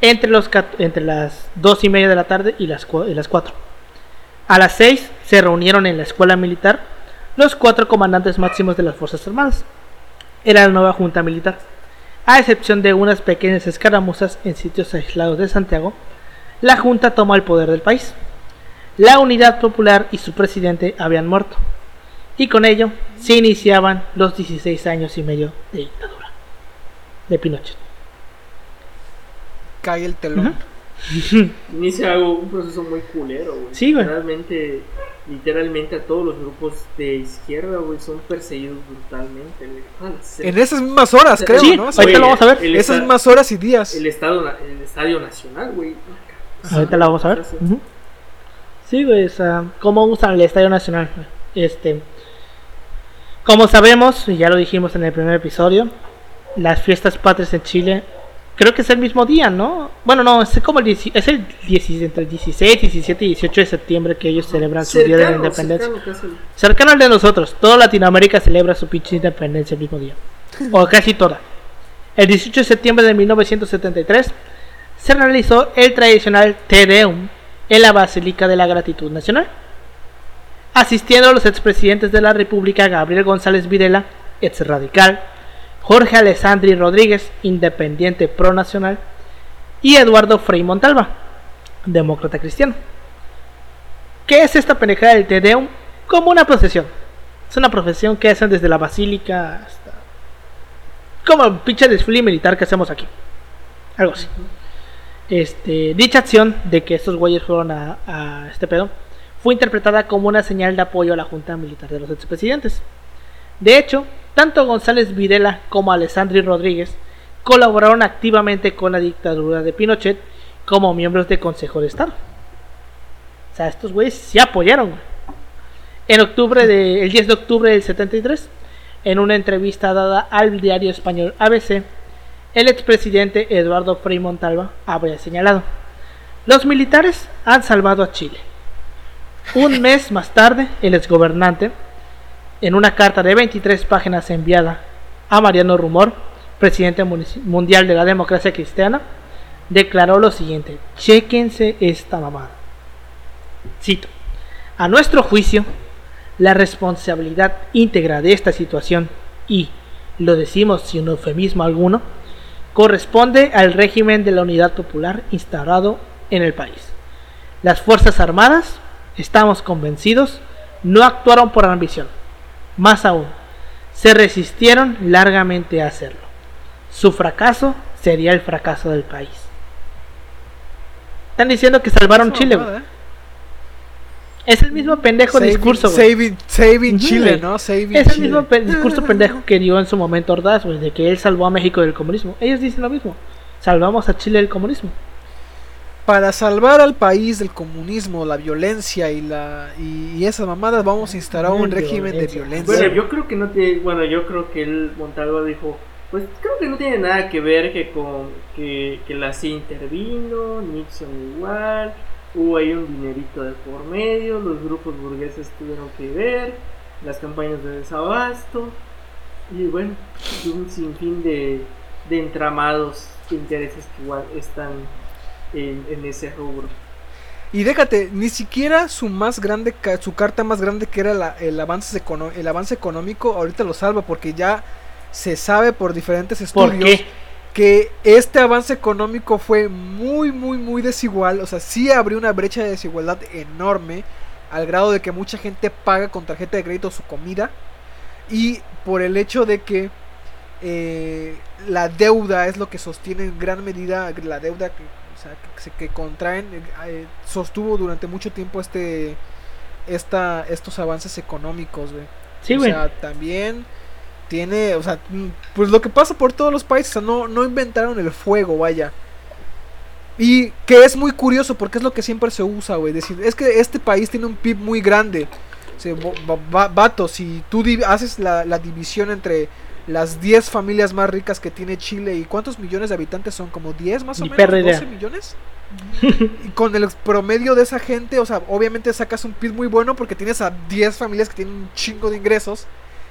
entre, las 2 y media de la tarde y las, y las 4. A las 6 se reunieron en la escuela militar los cuatro comandantes máximos de las Fuerzas Armadas. Era la nueva junta militar. A excepción de unas pequeñas escaramuzas en sitios aislados de Santiago, la junta tomó el poder del país. La unidad popular y su presidente habían muerto y con ello se iniciaban los 16 años y medio de dictadura de Pinochet. Cae el telón. Inicia un proceso muy culero, güey. Sí, güey. Realmente, literalmente a todos los grupos de izquierda, güey, son perseguidos brutalmente, ah, En esas mismas horas, creo, sí, ¿no? ahorita lo vamos a ver. Esas mismas horas y días. El, estado, el Estadio Nacional, güey. Ahorita lo vamos a ver. Sí, güey, o cómo usan el Estadio Nacional. Este, como sabemos, y ya lo dijimos en el primer episodio, las fiestas patrias en Chile, creo que es el mismo día, ¿no? Bueno, no, es como el, es el 16, entre el 16, 17 y 18 de septiembre que ellos celebran su día de la independencia. Cercano, al de nosotros, toda Latinoamérica celebra su pinche independencia el mismo día, o casi toda. El 18 de septiembre de 1973 se realizó el tradicional Te Deum en la Basílica de la Gratitud Nacional asistiendo a los expresidentes de la República Gabriel González Videla, ex radical, Jorge Alessandri Rodríguez, independiente pro nacional, y Eduardo Frei Montalva, demócrata cristiano. ¿Qué es esta pendejada del Tedeum? Como una procesión. Es una procesión que hacen desde la basílica hasta. Como el pinche desfile militar que hacemos aquí. Algo así. Este, dicha acción de que estos güeyes fueron a, a este pedo fue interpretada como una señal de apoyo a la Junta Militar de los expresidentes. De hecho, tanto González Videla como Alessandri Rodríguez colaboraron activamente con la dictadura de Pinochet como miembros del Consejo de Estado. O sea, estos güeyes se apoyaron. En octubre de, el 10 de octubre del 73, en una entrevista dada al diario español ABC, el expresidente Eduardo Frei Montalva habría señalado: Los militares han salvado a Chile. Un mes más tarde, el exgobernante, en una carta de 23 páginas enviada a Mariano Rumor, presidente mundial de la democracia cristiana, declaró lo siguiente: Chequense esta mamada. Cito: A nuestro juicio, la responsabilidad íntegra de esta situación, y lo decimos sin eufemismo alguno, corresponde al régimen de la unidad popular instalado en el país. Las Fuerzas Armadas estamos convencidos, no actuaron por ambición. Más aún, se resistieron largamente a hacerlo. Su fracaso sería el fracaso del país. Están diciendo que salvaron Chile. Es el mismo pendejo discurso, güey. Saving, Chile, ¿no? Saving es el mismo discurso pendejo que dio en su momento Ordaz, güey, de que él salvó a México del comunismo. Ellos dicen lo mismo. Salvamos a Chile del comunismo. Para salvar al país del comunismo, la violencia y la y, esas mamadas vamos a instalar un régimen de violencia. Bueno, yo creo que no tiene, bueno, yo creo que el Montalvo dijo, pues creo que no tiene nada que ver que con que, que la CIA intervino, Nixon igual, hubo ahí un dinerito de por medio, los grupos burgueses tuvieron que ver, las campañas de desabasto y bueno, un sinfín de, de entramados de intereses que igual están en, ese rubro. Y déjate, ni siquiera su más grande, su carta más grande que era el, avance el avance económico, ahorita lo salva porque ya se sabe por diferentes estudios que este avance económico fue muy, muy, muy desigual. O sea, sí abrió una brecha de desigualdad enorme al grado de que mucha gente paga con tarjeta de crédito su comida y por el hecho de que eh, la deuda es lo que sostiene en gran medida la deuda que que, contraen, eh, eh, sostuvo durante mucho tiempo este esta, estos avances económicos, Sí, o sea, también tiene, o sea, mm, pues lo que pasa por todos los países, no, no inventaron el fuego, vaya. Y que es muy curioso porque es lo que siempre se usa, güey. Decir, es que este país tiene un PIB muy grande. O vato, si tú haces la, la división entre las 10 familias más ricas que tiene Chile. ¿Y cuántos millones de habitantes son? ¿Como 10 más o menos? ¿12 millones? y con el promedio de esa gente, o sea, obviamente sacas un PIB muy bueno porque tienes a 10 familias que tienen un chingo de ingresos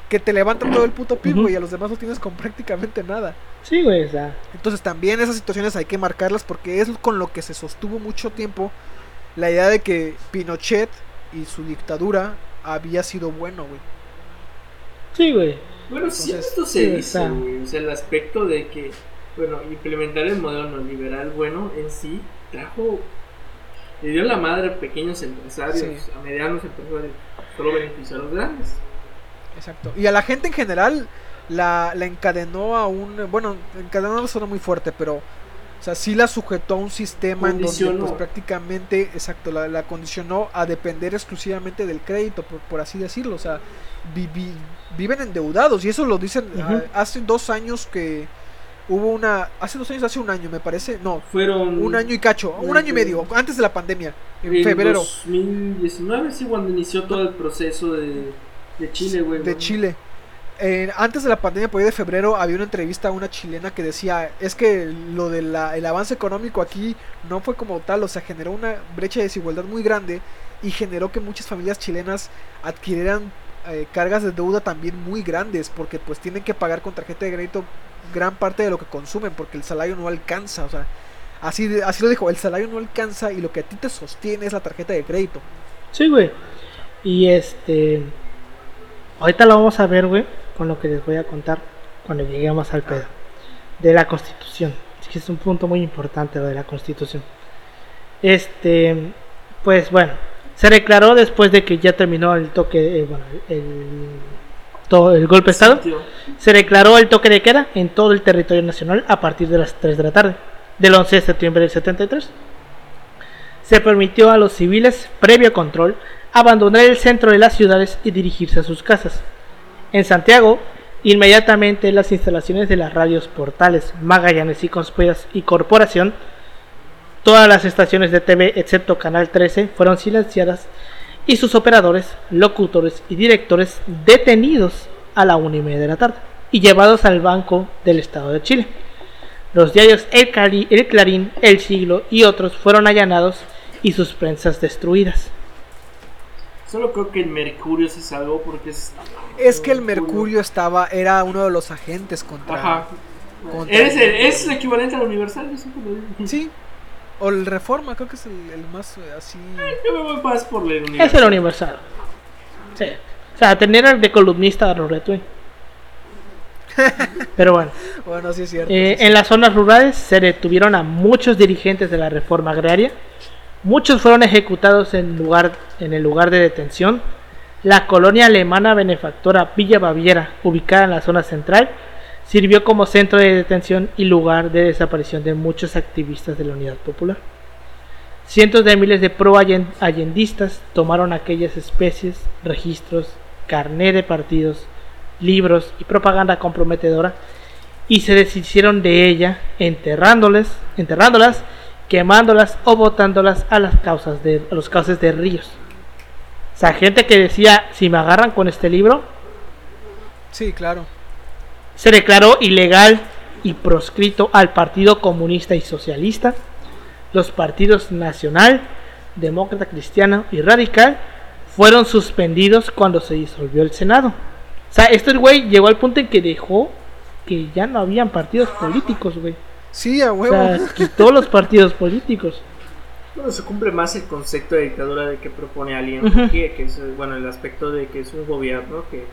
que te levantan todo el puto PIB, güey, y a los demás no tienes con prácticamente nada. Sí, güey, o sea. Entonces también esas situaciones hay que marcarlas porque es con lo que se sostuvo mucho tiempo la idea de que Pinochet y su dictadura había sido bueno, güey. Sí, güey. Bueno, sí, esto se dice, O sea, el aspecto de que, bueno, implementar el modelo neoliberal bueno en sí trajo. Le dio la madre a pequeños empresarios, a medianos empresarios, solo benefició a los grandes. Exacto. Y a la gente en general la, la encadenó a un. Bueno, encadenó no suena muy fuerte, pero. O sea, sí la sujetó a un sistema en donde pues, prácticamente, exacto, la, la, condicionó a depender exclusivamente del crédito, por, por así decirlo. O sea, viven endeudados y eso lo dicen ah, hace dos años que hubo una hace dos años hace un año me parece no fueron un año y cacho un año y medio antes de la pandemia en, febrero. 2019 sí cuando inició todo el proceso de, de Chile güey de Chile antes de la pandemia, por ahí de febrero, había una entrevista a una chilena que decía, es que lo del avance económico aquí no fue como tal, o sea, generó una brecha de desigualdad muy grande y generó que muchas familias chilenas adquirieran eh, cargas de deuda también muy grandes porque pues tienen que pagar con tarjeta de crédito gran parte de lo que consumen porque el salario no alcanza, o sea, así, así lo dijo, el salario no alcanza y lo que a ti te sostiene es la tarjeta de crédito. Sí, güey. Y este... Ahorita lo vamos a ver, güey, con lo que les voy a contar cuando lleguemos al pedo. De la constitución. Que es un punto muy importante lo de la constitución. Este... Pues bueno, se declaró después de que ya terminó el toque, eh, bueno, el, todo el golpe de Estado. Se declaró el toque de queda en todo el territorio nacional a partir de las 3 de la tarde, del 11 de septiembre del 73. Se permitió a los civiles, previo control, abandonar el centro de las ciudades y dirigirse a sus casas. En Santiago, inmediatamente las instalaciones de las radios portales Magallanes y y Corporación Todas las estaciones de TV, excepto Canal 13, fueron silenciadas y sus operadores, locutores y directores detenidos a la una y media de la tarde y llevados al Banco del Estado de Chile. Los diarios El, El Clarín, El Siglo y otros fueron allanados y sus prensas destruidas. Solo creo que el Mercurio se salvó porque es... Es que el Mercurio estaba, era uno de los agentes contra... Ajá. ¿Es, el, ¿Es, el, equivalente al Universal? Sí, o el Reforma, creo que es el, más eh, así. Yo me voy más por el universal. Es el universal. Sí. O sea, tener el de columnista a Pero bueno. bueno, sí es cierto. Eh, en las zonas rurales se detuvieron a muchos dirigentes de la reforma agraria. Muchos fueron ejecutados en, lugar, en el lugar de detención. La colonia alemana benefactora Villa Baviera, ubicada en la zona central, sirvió como centro de detención y lugar de desaparición de muchos activistas de la Unidad Popular. Cientos de miles de pro-allendistas tomaron aquellas especies, registros, carné de partidos, libros y propaganda comprometedora y se deshicieron de ella, enterrándolas, quemándolas o botándolas a las causas de a los cauces de ríos. O sea, gente que decía, si me agarran con este libro, sí, claro. Se declaró ilegal y proscrito al Partido Comunista y Socialista, los partidos Nacional, Demócrata Cristiano y Radical fueron suspendidos cuando se disolvió el Senado. O sea, este güey llegó al punto en que dejó que ya no habían partidos políticos, güey. Sí, a huevo. O sea, quitó los partidos políticos. Bueno, se cumple más el concepto de dictadura de que propone alguien que es, bueno, el aspecto de que es un gobierno que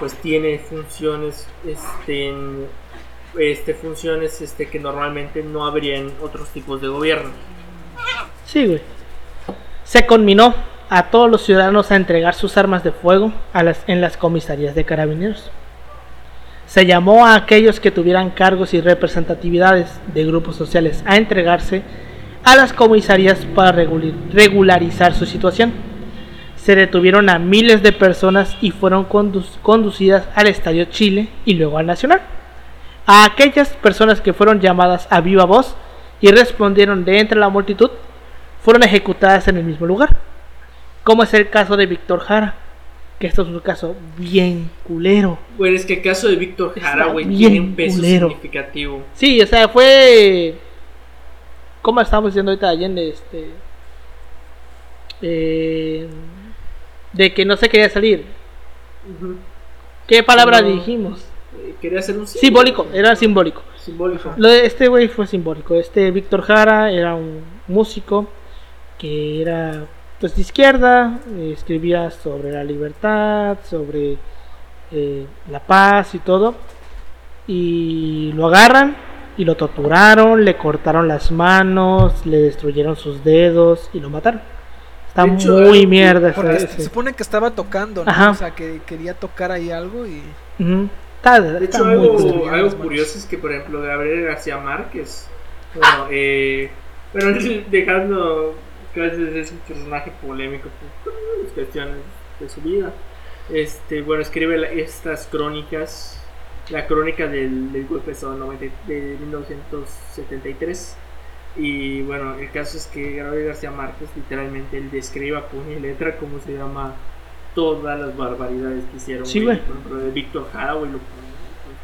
pues tiene funciones este, este funciones este que normalmente no habría en otros tipos de gobierno. Sí, güey. Se conminó a todos los ciudadanos a entregar sus armas de fuego a las, en las comisarías de carabineros. Se llamó a aquellos que tuvieran cargos y representatividades de grupos sociales a entregarse a las comisarías para regularizar su situación. Se detuvieron a miles de personas y fueron conducidas al Estadio Chile y luego al Nacional. A aquellas personas que fueron llamadas a viva voz y respondieron de entre la multitud, fueron ejecutadas en el mismo lugar, como es el caso de Víctor Jara, que esto es un caso bien culero. Bueno, es que el caso de Víctor Jara, güey, tiene un peso significativo. Sí, o sea, fue. ¿Cómo estamos diciendo ahorita Allende? Este. Eh, de que no se quería salir. ¿Qué palabra dijimos? Eh, quería ser un simbólico, era simbólico. Simbólico. Lo de este güey fue simbólico. Este Víctor Jara era un músico que era pues de izquierda, eh, escribía sobre la libertad, sobre eh, la paz y todo, y lo agarran y lo torturaron, le cortaron las manos, le destruyeron sus dedos y lo mataron. Está muy mierda. Porque se supone que estaba tocando, ¿no? O sea, que quería tocar ahí algo y... de hecho, algo, algo curioso es que, por ejemplo, Gabriel García Márquez, bueno, eh, bueno dejando es un personaje polémico por cuestiones de su vida. Este, bueno, escribe estas crónicas, la crónica del, del golpe de, de 1973. Y bueno, el caso es que Gabriel García Márquez literalmente él describe a puño y letra cómo se llama todas las barbaridades que hicieron. Sí, Por ejemplo, de Víctor lo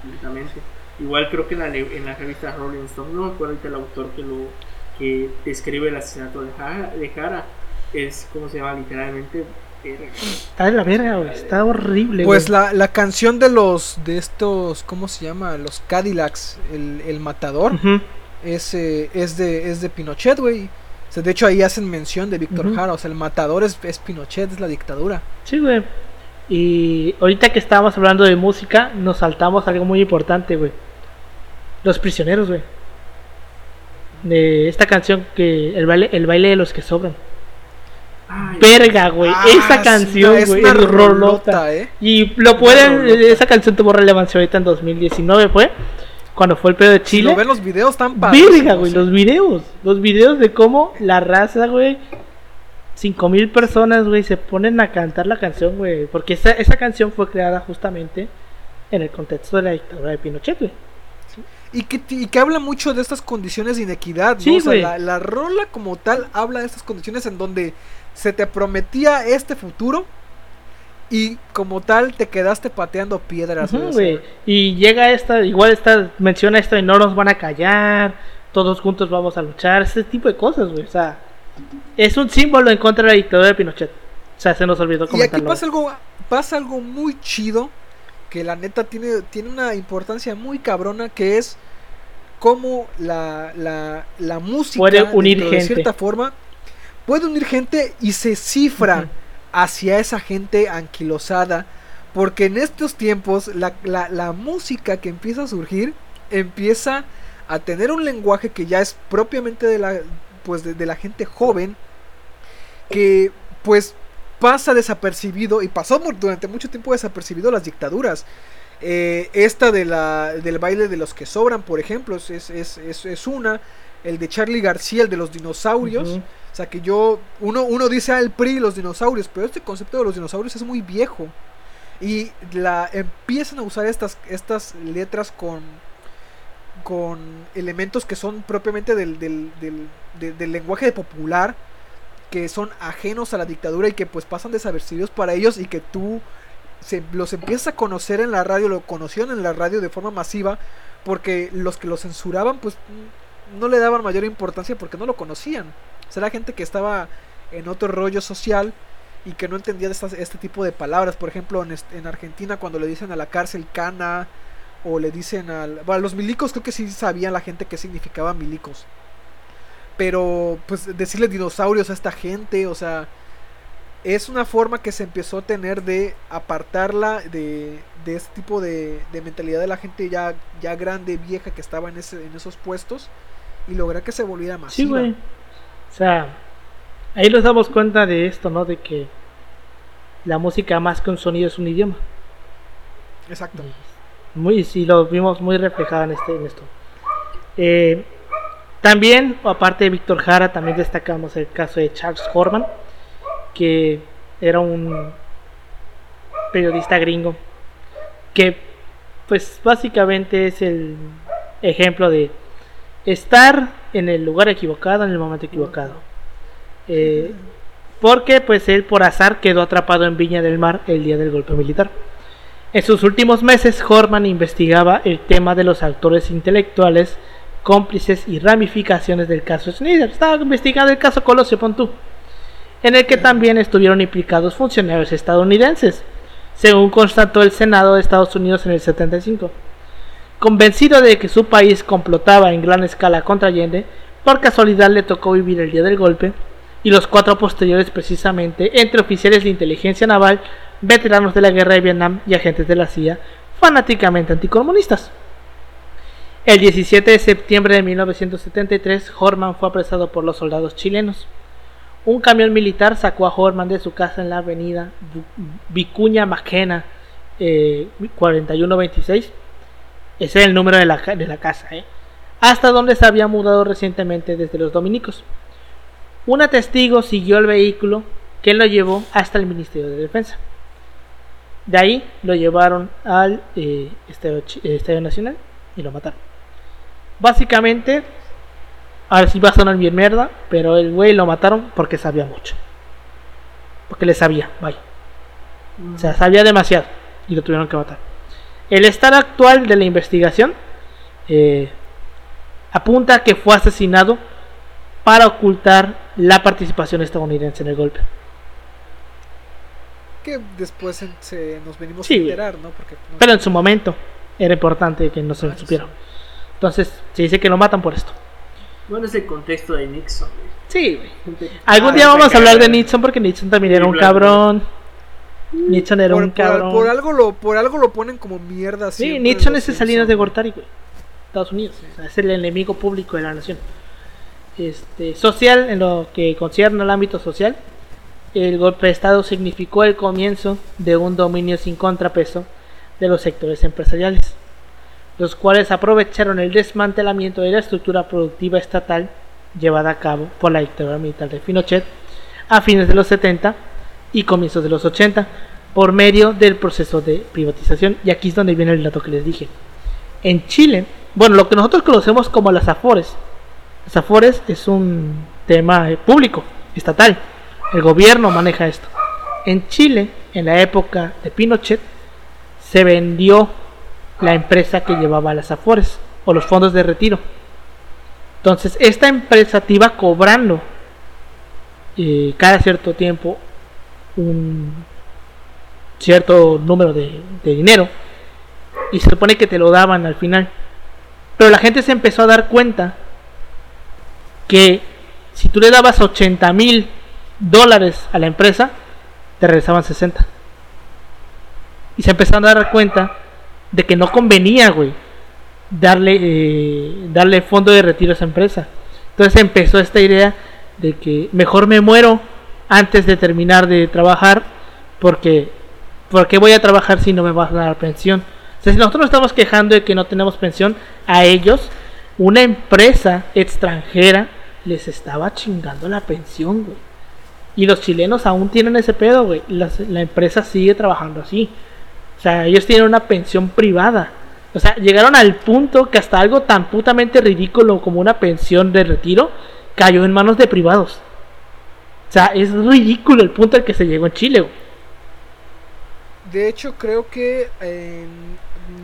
completamente. Igual creo que en la, en la revista Rolling Stone, no me acuerdo el autor que lo que describe el asesinato de Jara, es como se llama literalmente Está de la verga, Está horrible, Pues la, la, canción de los, de estos, ¿cómo se llama? Los Cadillacs, el, el matador, es, eh, es, de, es de Pinochet, güey. de hecho ahí hacen mención de Víctor Jara, o sea, el matador es, es Pinochet, es la dictadura. Sí, güey. Y ahorita que estábamos hablando de música, nos saltamos algo muy importante, güey. Los prisioneros, güey de esta canción que el baile, el baile de los que sobran. Verga, güey. Ah, esa canción, güey, es, rolota. ¿eh? Y lo pueden. Esa canción tuvo relevancia ahorita en 2019, fue. Cuando fue el pedo de Chile. Si ven los videos tan Verga, güey. Los videos. Los videos de cómo la raza, güey. Cinco mil personas, güey, se ponen a cantar la canción, güey. Porque esa, esa canción fue creada justamente en el contexto de la dictadura de Pinochet, güey. Y que, que habla mucho de estas condiciones de inequidad, ¿no? o sea, la, rola como tal habla de estas condiciones en donde se te prometía este futuro y como tal te quedaste pateando piedras. Y llega esta, igual esta, menciona esto y no nos van a callar, todos juntos vamos a luchar, ese tipo de cosas, güey. O sea, es un símbolo en contra de la dictadura de Pinochet. O sea, se nos olvidó comentarlo. Y aquí pasa algo, pasa algo muy chido que la neta tiene, tiene una importancia muy cabrona que es cómo la, la, música puede unir gente. de cierta forma puede unir gente y se cifra hacia esa gente anquilosada porque en estos tiempos la, la, música que empieza a surgir empieza a tener un lenguaje que ya es propiamente de la pues de la gente joven que pues pasa desapercibido y pasó durante mucho tiempo desapercibido las dictaduras. Eh, esta de la, del baile de los que sobran, por ejemplo, es, es, es, es una. el de Charlie García, el de los dinosaurios. O sea que yo, uno, uno dice al ah, PRI los dinosaurios, pero este concepto de los dinosaurios es muy viejo. Y la empiezan a usar estas, estas letras con, con elementos que son propiamente del, del, del, del, lenguaje popular, que son ajenos a la dictadura y que pues pasan desapercibidos para ellos y que tú se, los empiezas a conocer en la radio, lo conocieron en la radio de forma masiva, porque los que lo censuraban pues no le daban mayor importancia porque no lo conocían. Será gente que estaba en otro rollo social y que no entendía este tipo de palabras. Por ejemplo, en, en, Argentina cuando le dicen a la cárcel cana o le dicen al... Bueno, los milicos creo que sí sabían la gente qué significaba milicos. Pero pues decirle dinosaurios a esta gente, o sea, es una forma que se empezó a tener de apartarla de, de este tipo de, de, mentalidad de la gente ya, ya grande, vieja que estaba en, ese, en esos puestos y lograr que se volviera más. Sí, güey. O sea, ahí nos damos cuenta de esto, ¿no? De que la música más que un sonido es un idioma. Exacto. Muy, sí, lo vimos muy reflejado en, este, en esto. Eh, también, aparte de Víctor Jara, también destacamos el caso de Charles Horman, que era un periodista gringo, que pues básicamente es el ejemplo de estar en el lugar equivocado en el momento equivocado. Eh, porque pues él por azar quedó atrapado en Viña del Mar el día del golpe militar. En sus últimos meses, Horman investigaba el tema de los actores intelectuales, cómplices y ramificaciones del caso Snyder. Estaba investigando el caso Colosio Pontú, en el que también estuvieron implicados funcionarios estadounidenses, según constató el Senado de Estados Unidos en el 75. Convencido de que su país complotaba en gran escala contra Allende, por casualidad le tocó vivir el día del golpe y los cuatro posteriores precisamente entre oficiales de inteligencia naval, veteranos de la guerra de Vietnam y agentes de la CIA, fanáticamente anticomunistas. El 17 de septiembre de 1973, Horman fue apresado por los soldados chilenos. Un camión militar sacó a Horman de su casa en la avenida Vicuña Maquena eh, 4126 ese es el número de la, de la casa, ¿eh? Hasta donde se había mudado recientemente desde los dominicos. Una testigo siguió el vehículo que lo llevó hasta el Ministerio de Defensa. De ahí lo llevaron al eh, Estadio, Nacional y lo mataron. Básicamente, a ver si va a sonar bien mierda, pero el güey lo mataron porque sabía mucho. Porque le sabía, vaya. O sea, sabía demasiado y lo tuvieron que matar. El estado actual de la investigación eh, apunta a que fue asesinado para ocultar la participación estadounidense en el golpe. Que después se, nos venimos a enterar, ¿no? Pero en su momento era importante que no se ah, supiera. Entonces se dice que lo matan por esto. Bueno, es el contexto de Nixon. Sí, Algún día vamos a hablar de Nixon porque Nixon también era un cabrón. Nixon era un cabrón. Por, algo lo, por algo lo ponen como mierda. Sí, Nixon es el Salinas de Gortari, güey. Estados Unidos. es el enemigo público de la nación. Este, social, en lo que concierne al ámbito social, el golpe de Estado significó el comienzo de un dominio sin contrapeso de los sectores empresariales, los cuales aprovecharon el desmantelamiento de la estructura productiva estatal llevada a cabo por la dictadura militar de Pinochet a fines de los 70 y comienzos de los 80 por medio del proceso de privatización. Y aquí es donde viene el dato que les dije. En Chile, bueno, lo que nosotros conocemos como las AFORES. Las AFORES es un tema público, estatal. El gobierno maneja esto. En Chile, en la época de Pinochet, se vendió la empresa que llevaba las AFORES o los fondos de retiro. Entonces, esta empresa te iba cobrando eh, cada cierto tiempo un cierto número de, dinero y se supone que te lo daban al final. Pero la gente se empezó a dar cuenta que si tú le dabas 80 mil dólares a la empresa, te regresaban 60. Y se empezaron a dar cuenta de que no convenía, güey, darle, eh, darle fondo de retiro a esa empresa. Entonces empezó esta idea de que mejor me muero antes de terminar de trabajar porque porque voy a trabajar si no me vas a dar pensión? O sea, si nosotros nos estamos quejando de que no tenemos pensión, a ellos una empresa extranjera les estaba chingando la pensión, güey. Y los chilenos aún tienen ese pedo, güey. la empresa sigue trabajando así. Sea, ellos tienen una pensión privada. O sea, llegaron al punto que hasta algo tan putamente ridículo como una pensión de retiro cayó en manos de privados. O sea, es ridículo el punto al que se llegó en Chile. Güey. De hecho, creo que en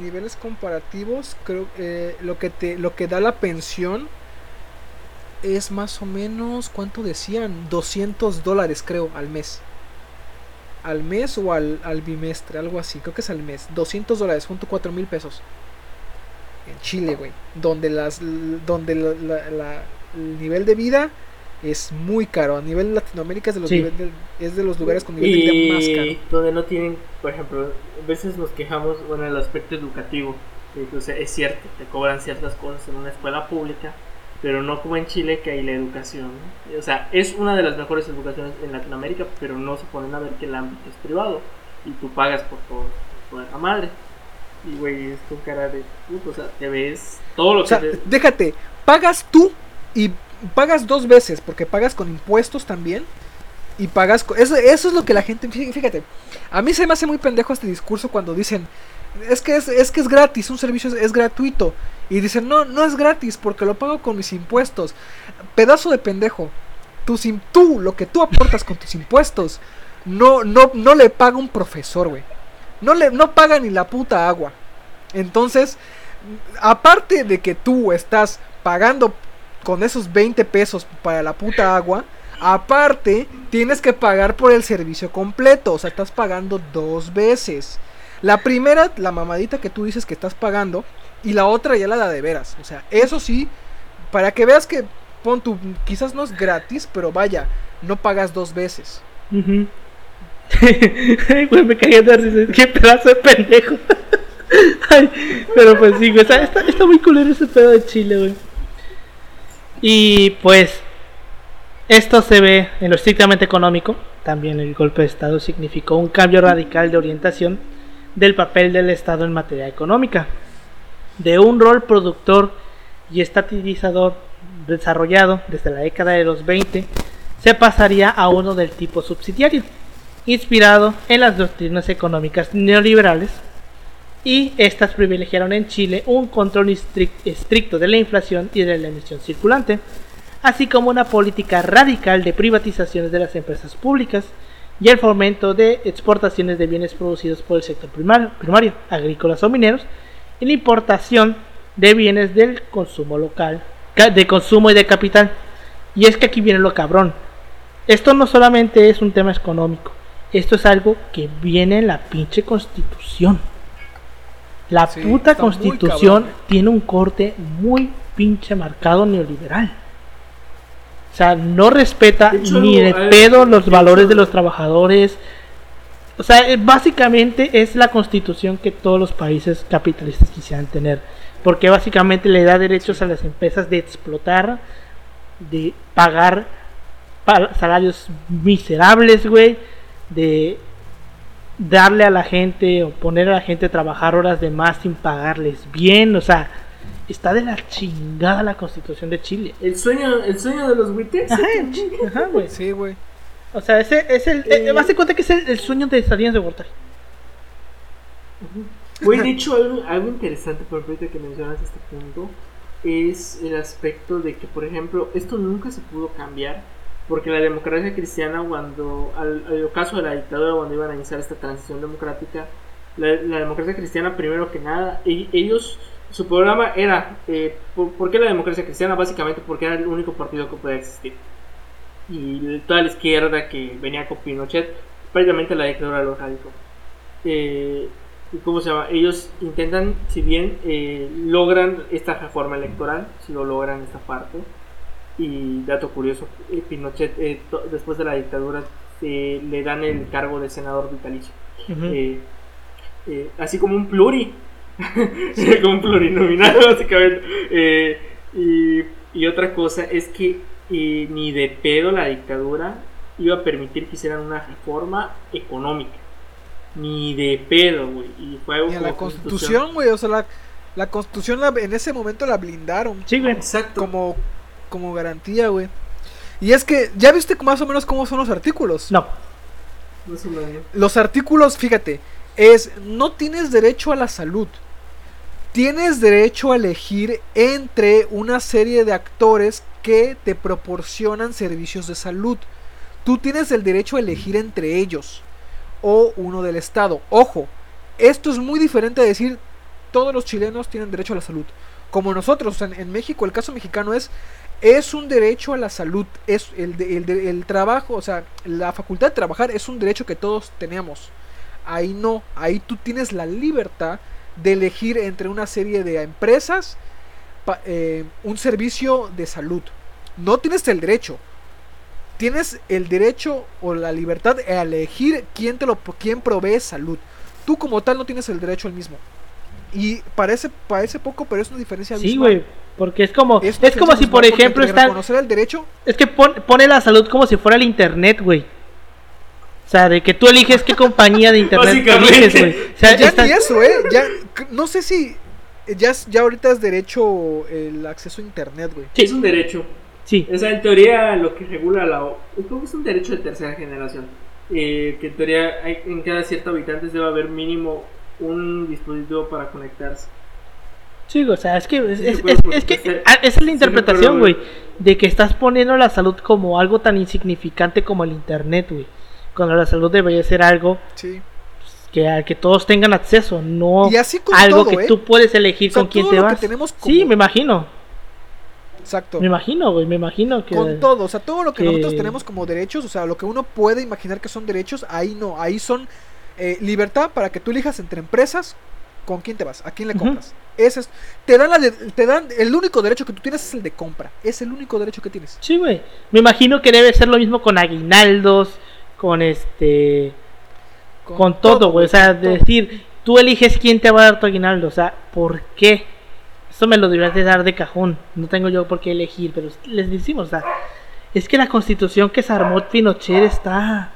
niveles comparativos, creo eh, lo que te, lo que da la pensión es más o menos, ¿cuánto decían? 200 dólares creo al mes. Al mes o al, bimestre, algo así, creo que es al mes. 200 dólares, junto 4 mil pesos. En Chile, güey. Donde, las, donde el nivel de vida es muy caro. A nivel Latinoamérica es de los, es de los lugares con nivel de vida más caro. Donde no tienen, por ejemplo, a veces nos quejamos, bueno, el aspecto educativo. Entonces, es cierto, te cobran ciertas cosas en una escuela pública, pero no como en Chile que hay la educación. O sea, es una de las mejores educaciones en Latinoamérica, pero no se ponen a ver que el ámbito es privado y tú pagas por todo, por la madre. Y güey, es tu cara de puto, o sea, te ves todo lo que. déjate, pagas tú y pagas dos veces, porque pagas con impuestos también. Y pagas. Eso, eso es lo que la gente. Fíjate, a mí se me hace muy pendejo este discurso cuando dicen. Es que es, es que es gratis, un servicio es, gratuito. Y dicen, no, no es gratis porque lo pago con mis impuestos. Pedazo de pendejo. Tú, tú, lo que tú aportas con tus impuestos, no, no, no le paga un profesor, güey. No, le, no paga ni la puta agua. Entonces, aparte de que tú estás pagando con esos 20 pesos para la puta agua, aparte tienes que pagar por el servicio completo. O sea, estás pagando dos veces. La primera, la mamadita que tú dices que estás pagando, y la otra ya la de veras. O sea, eso sí, para que veas que, pon tu, quizás no es gratis, pero vaya, no pagas dos veces. Ay, me caí de Qué pedazo de pendejo. pero pues sí, está, está, muy culero ese pedo de Chile, güey. Y pues esto se ve en lo estrictamente económico. También el golpe de Estado significó un cambio radical de orientación del papel del Estado en materia económica. De un rol productor y estatizador desarrollado desde la década de los 20, se pasaría a uno del tipo subsidiario, inspirado en las doctrinas económicas neoliberales y estas privilegiaron en Chile un control estricto de la inflación y de la emisión circulante, así como una política radical de privatizaciones de las empresas públicas y el fomento de exportaciones de bienes producidos por el sector primario, primario agrícolas o mineros, y la importación de bienes del consumo local, de consumo y de capital. Y es que aquí viene lo cabrón. Esto no solamente es un tema económico, esto es algo que viene en la pinche constitución. La puta constitución tiene un corte muy pinche marcado neoliberal. O sea, no respeta ni de pedo los valores de los trabajadores. O sea, eh, básicamente es la constitución que todos los países capitalistas quisieran tener. Porque básicamente le da derechos a las empresas de explotar, de pagar salarios miserables, güey, de darle a la gente o poner a la gente a trabajar horas de más sin pagarles bien, o sea, está de la chingada la constitución de Chile. El sueño, el sueño de los Wittes. Ajá, güey. Sí, güey. O sea, ese es el. Eh, eh cuenta que es el, sueño de Salinas de Gortari. Güey, de hecho, algo, algo interesante, por ejemplo, que mencionas este punto, es el aspecto de que, por ejemplo, esto nunca se pudo cambiar porque la democracia cristiana, cuando al, caso de la dictadura, cuando iban a iniciar esta transición democrática, la, democracia cristiana, primero que nada, ellos, su programa era, eh, ¿por, qué la democracia cristiana? Básicamente porque era el único partido que podía existir. Y toda la izquierda que venía con Pinochet, prácticamente la dictadura lo radicó. Eh, ¿Y cómo se llama? Ellos intentan, si bien eh, logran esta reforma electoral, si lo logran esta parte, y dato curioso, eh, Pinochet eh, después de la dictadura le dan el cargo de senador vitalicio. así como un pluri. como un plurinominal básicamente. Y, y, otra cosa es que ni de pedo la dictadura iba a permitir que hicieran una reforma económica. Ni de pedo, güey. Y fue la constitución, güey. O sea, la, La constitución en ese momento la blindaron. Sí, güey. Exacto. Como, como garantía, güey. Y es que, ¿ya viste más o menos cómo son los artículos? No. Los artículos, fíjate, es no tienes derecho a la salud. Tienes derecho a elegir entre una serie de actores que te proporcionan servicios de salud. Tú tienes el derecho a elegir entre ellos o uno del Estado. Ojo, esto es muy diferente a decir todos los chilenos tienen derecho a la salud. Como nosotros, en, México, el caso mexicano es es un derecho a la salud, es el, el, trabajo, o sea, la facultad de trabajar es un derecho que todos tenemos. Ahí no, ahí tú tienes la libertad de elegir entre una serie de empresas eh, un servicio de salud. No tienes el derecho, tienes el derecho o la libertad de elegir quién te lo quién provee salud. Tú como tal no tienes el derecho al mismo. Y parece parece poco, pero es una diferencia Sí, güey, porque es como es, como si por ejemplo está reconocer el derecho. Es que pone la salud como si fuera el internet, güey. O sea, de que tú eliges qué compañía de internet eliges, güey. O sea, ya ni eso, eh, ya no sé si ya ya ahorita es derecho el acceso a internet, güey. Sí. Es un derecho. Sí. O sea, en teoría lo que regula la... Es un derecho de tercera generación. Eh, que en teoría hay, en cada cierto habitante debe haber mínimo un dispositivo para conectarse. Sí, o sea, es que, es, es, que esa es la interpretación, güey, de que estás poniendo la salud como algo tan insignificante como el Internet, güey. Cuando la salud debería ser algo que todos tengan acceso, no algo que ¿eh? tú puedes elegir con quién te vas. Sí, me imagino. Exacto. Me imagino, güey, me imagino que... Con todo, o sea, todo lo que, nosotros tenemos como derechos, o sea, lo que uno puede imaginar que son derechos, ahí no, ahí son eh, libertad para que tú elijas entre empresas con quién te vas, a quién le compras. Ese es, te dan la te dan el único derecho que tú tienes es el de compra, es el único derecho que tienes. Sí, güey. Me imagino que debe ser lo mismo con aguinaldos, con este con, todo, güey, o sea, decir, tú eliges quién te va a dar tu aguinaldo, o sea, ¿por qué? Eso me lo deberías de dar de cajón. No tengo yo por qué elegir, pero les decimos, o sea, es que la constitución que se armó Pinochet está.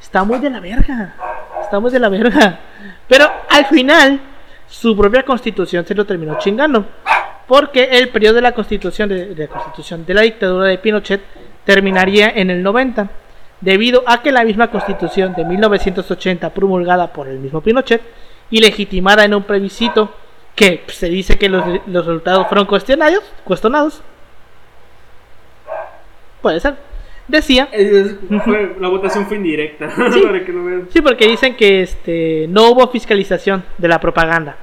Está muy de la verga. Está muy de la verga. Pero al final, su propia constitución se lo terminó chingando. Porque el periodo de la constitución de, de la constitución de la dictadura de Pinochet terminaría en el 90. Debido a que la misma constitución de 1980 promulgada por el mismo Pinochet y legitimada en un plebiscito que se dice que los, resultados fueron cuestionados, cuestionados. Puede ser. Decía. la votación fue indirecta. Sí, porque dicen que este no hubo fiscalización de la propaganda.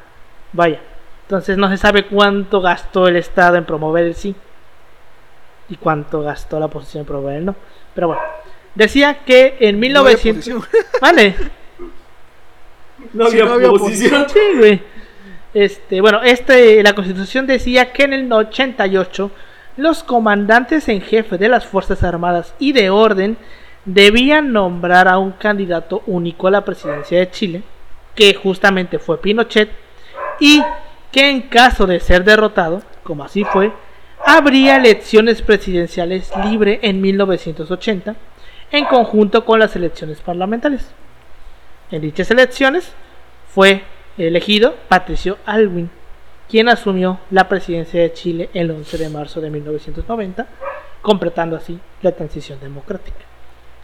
Vaya. Entonces no se sabe cuánto gastó el Estado en promover el sí. Y cuánto gastó la oposición en promover el no. Pero bueno. Decía que en 1900. vale. No había, oposición. Sí, güey. Este, bueno, este, la constitución decía que en el 88 los comandantes en jefe de las Fuerzas Armadas y de orden debían nombrar a un candidato único a la presidencia de Chile, que justamente fue Pinochet, y que en caso de ser derrotado, como así fue, habría elecciones presidenciales libre en 1980, en conjunto con las elecciones parlamentarias. En dichas elecciones fue elegido Patricio Alwin, quien asumió la presidencia de Chile el 11 de marzo de 1990, completando así la transición democrática,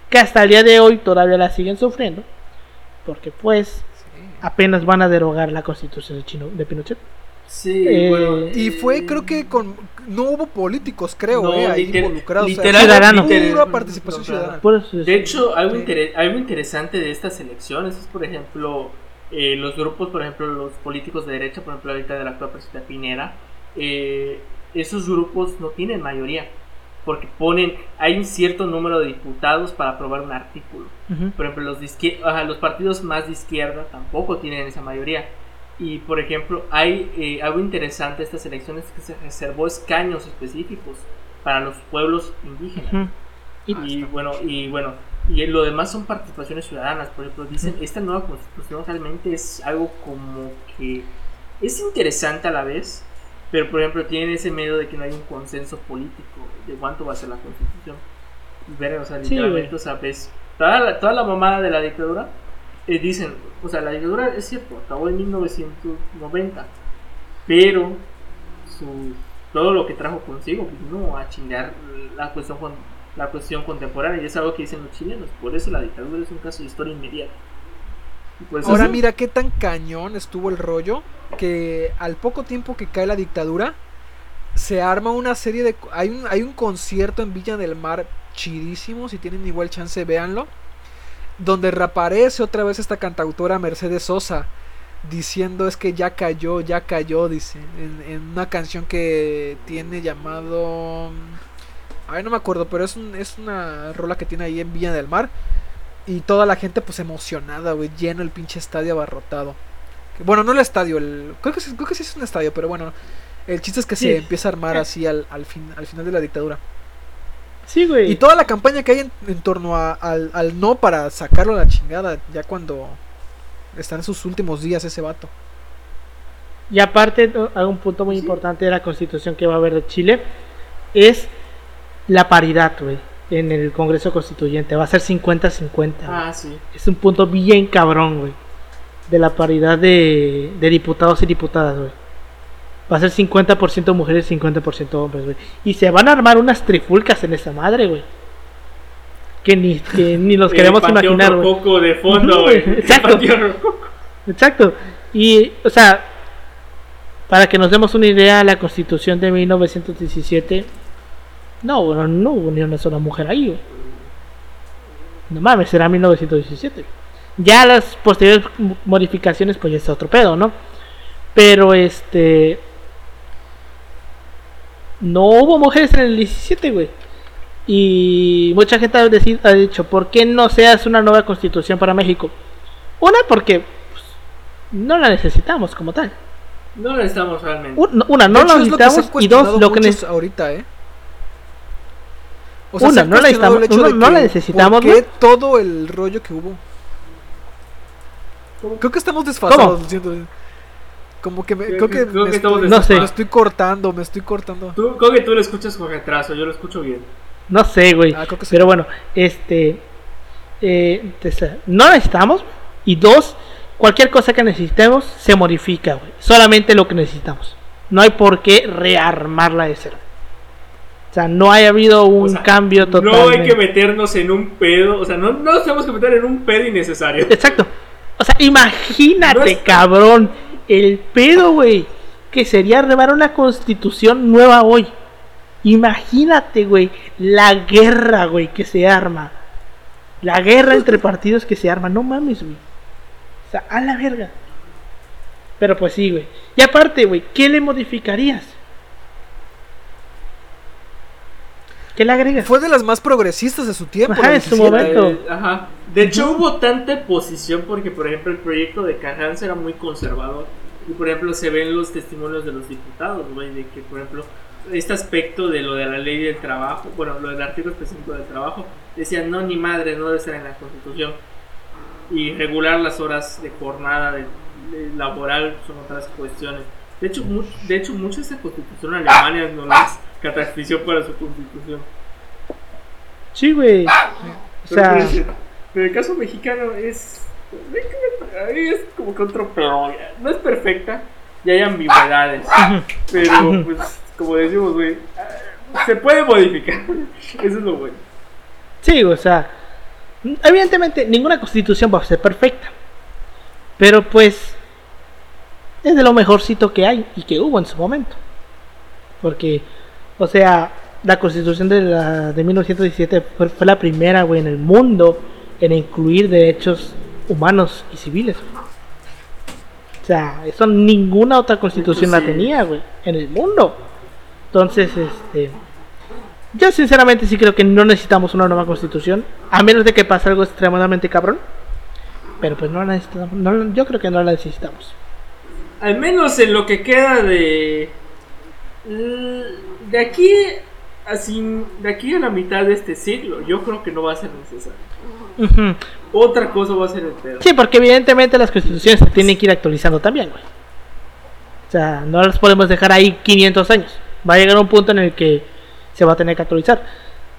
que hasta el día de hoy todavía la siguen sufriendo, porque pues apenas van a derogar la constitución de, Chino, de Pinochet. Sí, eh, y fue creo que con no hubo políticos creo eh, ahí involucrados literal, participación ciudadana de hecho algo, algo interesante de estas elecciones es por ejemplo eh, los grupos, por ejemplo, los políticos de derecha, por ejemplo, ahorita de la actual presidenta Pinera, eh, esos grupos no tienen mayoría, porque ponen, hay un cierto número de diputados para aprobar un artículo. Por ejemplo, los, los partidos más de izquierda tampoco tienen esa mayoría. Y, por ejemplo, hay eh, algo interesante de estas elecciones que se reservó escaños específicos para los pueblos indígenas. Y bueno, y bueno, y lo demás son participaciones ciudadanas. Por ejemplo, dicen, esta nueva constitución realmente es algo como que es interesante a la vez, pero por ejemplo tienen ese miedo de que no hay un consenso político de cuánto va a ser la constitución. Ver, o sea, literalmente, o sea, ves, toda la, toda la mamada de la dictadura, eh, dicen, o sea, la dictadura es cierto, acabó en 1990, pero su, todo lo que trajo consigo vino a chingar la cuestión, la cuestión contemporánea y es algo que dicen los chilenos. Por eso la dictadura es un caso de historia inmediata. Pues Ahora mira qué tan cañón estuvo el rollo que al poco tiempo que cae la dictadura se arma una serie de hay un hay un concierto en Villa del Mar chidísimo, si tienen igual chance véanlo, donde reaparece otra vez esta cantautora Mercedes Sosa diciendo es que ya cayó, ya cayó, dice, en, una canción que tiene llamado Ay, no me acuerdo, pero es, un, es una rola que tiene ahí en Villa del Mar. Y toda la gente pues emocionada, güey, lleno el pinche estadio abarrotado. Bueno, no el estadio, el, creo, que, creo que sí es un estadio, pero bueno, el chiste es que se empieza a armar así al, al, fin, al final de la dictadura. Sí, güey. Y toda la campaña que hay en, torno al, al, no para sacarlo a la chingada, ya cuando están en sus últimos días ese vato. Y aparte, hay un punto muy importante de la constitución que va a haber de Chile, es la paridad, güey en el Congreso Constituyente. Va a ser 50-50. Ah, sí. Es un punto bien cabrón, güey. De la paridad de, de diputados y diputadas, güey. Va a ser 50% mujeres y 50% hombres, güey. Y se van a armar unas trifulcas en esa madre, güey. Que ni, que ni los queremos imaginar, güey. poco de fondo, güey. Exacto. Exacto. Y, o sea, para que nos demos una idea, la constitución de 1917 no, bueno, no hubo ni una sola mujer ahí. No mames, era 1917. Ya las posteriores modificaciones, pues ya está otro pedo, ¿no? Pero este. No hubo mujeres en el 17, güey. Y mucha gente ha, dicho, ¿por qué no se hace una nueva constitución para México? Una, porque pues, no la necesitamos como tal. No la necesitamos realmente. Una, no la necesitamos. y dos, lo que necesitamos. Ahorita, ¿eh? O sea, una, no la, necesitamos, no la necesitamos. ¿por qué todo el rollo que hubo? Creo que estamos desfasados. Como que me, creo que, me, estoy, no sé. me estoy cortando, me estoy cortando. Tú, creo que tú lo escuchas con retraso, yo lo escucho bien. No sé, güey. Ah, pero bueno, este. Eh, no necesitamos. Y dos, cualquier cosa que necesitemos se modifica, güey. Solamente lo que necesitamos. No hay por qué rearmarla de cero. O sea, no haya habido un cambio total. No hay que meternos en un pedo. O sea, no, no nos tenemos que meter en un pedo innecesario. Exacto. O sea, imagínate, cabrón, el pedo, güey, que sería armar una constitución nueva hoy. Imagínate, güey, la guerra, güey, que se arma. La guerra entre partidos que se arma. No mames, güey. O sea, a la verga. Pero pues sí, güey. Y aparte, güey, ¿qué le modificarías? ¿Qué le agregas? Fue de las más progresistas de su tiempo. Ajá, en su momento. Eh, ajá. De hecho, hubo tanta oposición porque, por ejemplo, el proyecto de Carranza era muy conservador. Y, por ejemplo, se ven los testimonios de los diputados, güey, de que, por ejemplo, este aspecto de lo de la ley del trabajo, bueno, lo del artículo específico del trabajo, decían, no, ni madre, no debe ser en la Constitución. Y regular las horas de jornada de, laboral son otras cuestiones. De hecho, de hecho muchas de Constitución Alemania no las Catastrofición para su constitución. Sí, güey. O sea. Pero, el caso mexicano es. Es como que otro pero No es perfecta y hay ambigüedades. Pero, pues, como decimos, güey, se puede modificar. Eso es lo bueno. Sí, o sea, evidentemente ninguna constitución va a ser perfecta. Pero pues es de lo mejorcito que hay y que hubo en su momento. Porque o sea, la constitución de, la, de 1917 fue, la primera, güey, en el mundo en incluir derechos humanos y civiles. O sea, eso ninguna otra constitución la tenía, güey, en el mundo. Entonces, este. Yo sinceramente sí creo que no necesitamos una nueva constitución, a menos de que pase algo extremadamente cabrón. Pero pues no la necesitamos, yo creo que no la necesitamos. Al menos en lo que queda de de aquí así de aquí a la mitad de este siglo, yo creo que no va a ser necesario. Otra cosa va a ser el pedo. Sí, porque evidentemente las constituciones se tienen que ir actualizando también, güey. O sea, no las podemos dejar ahí 500 años. Va a llegar un punto en el que se va a tener que actualizar.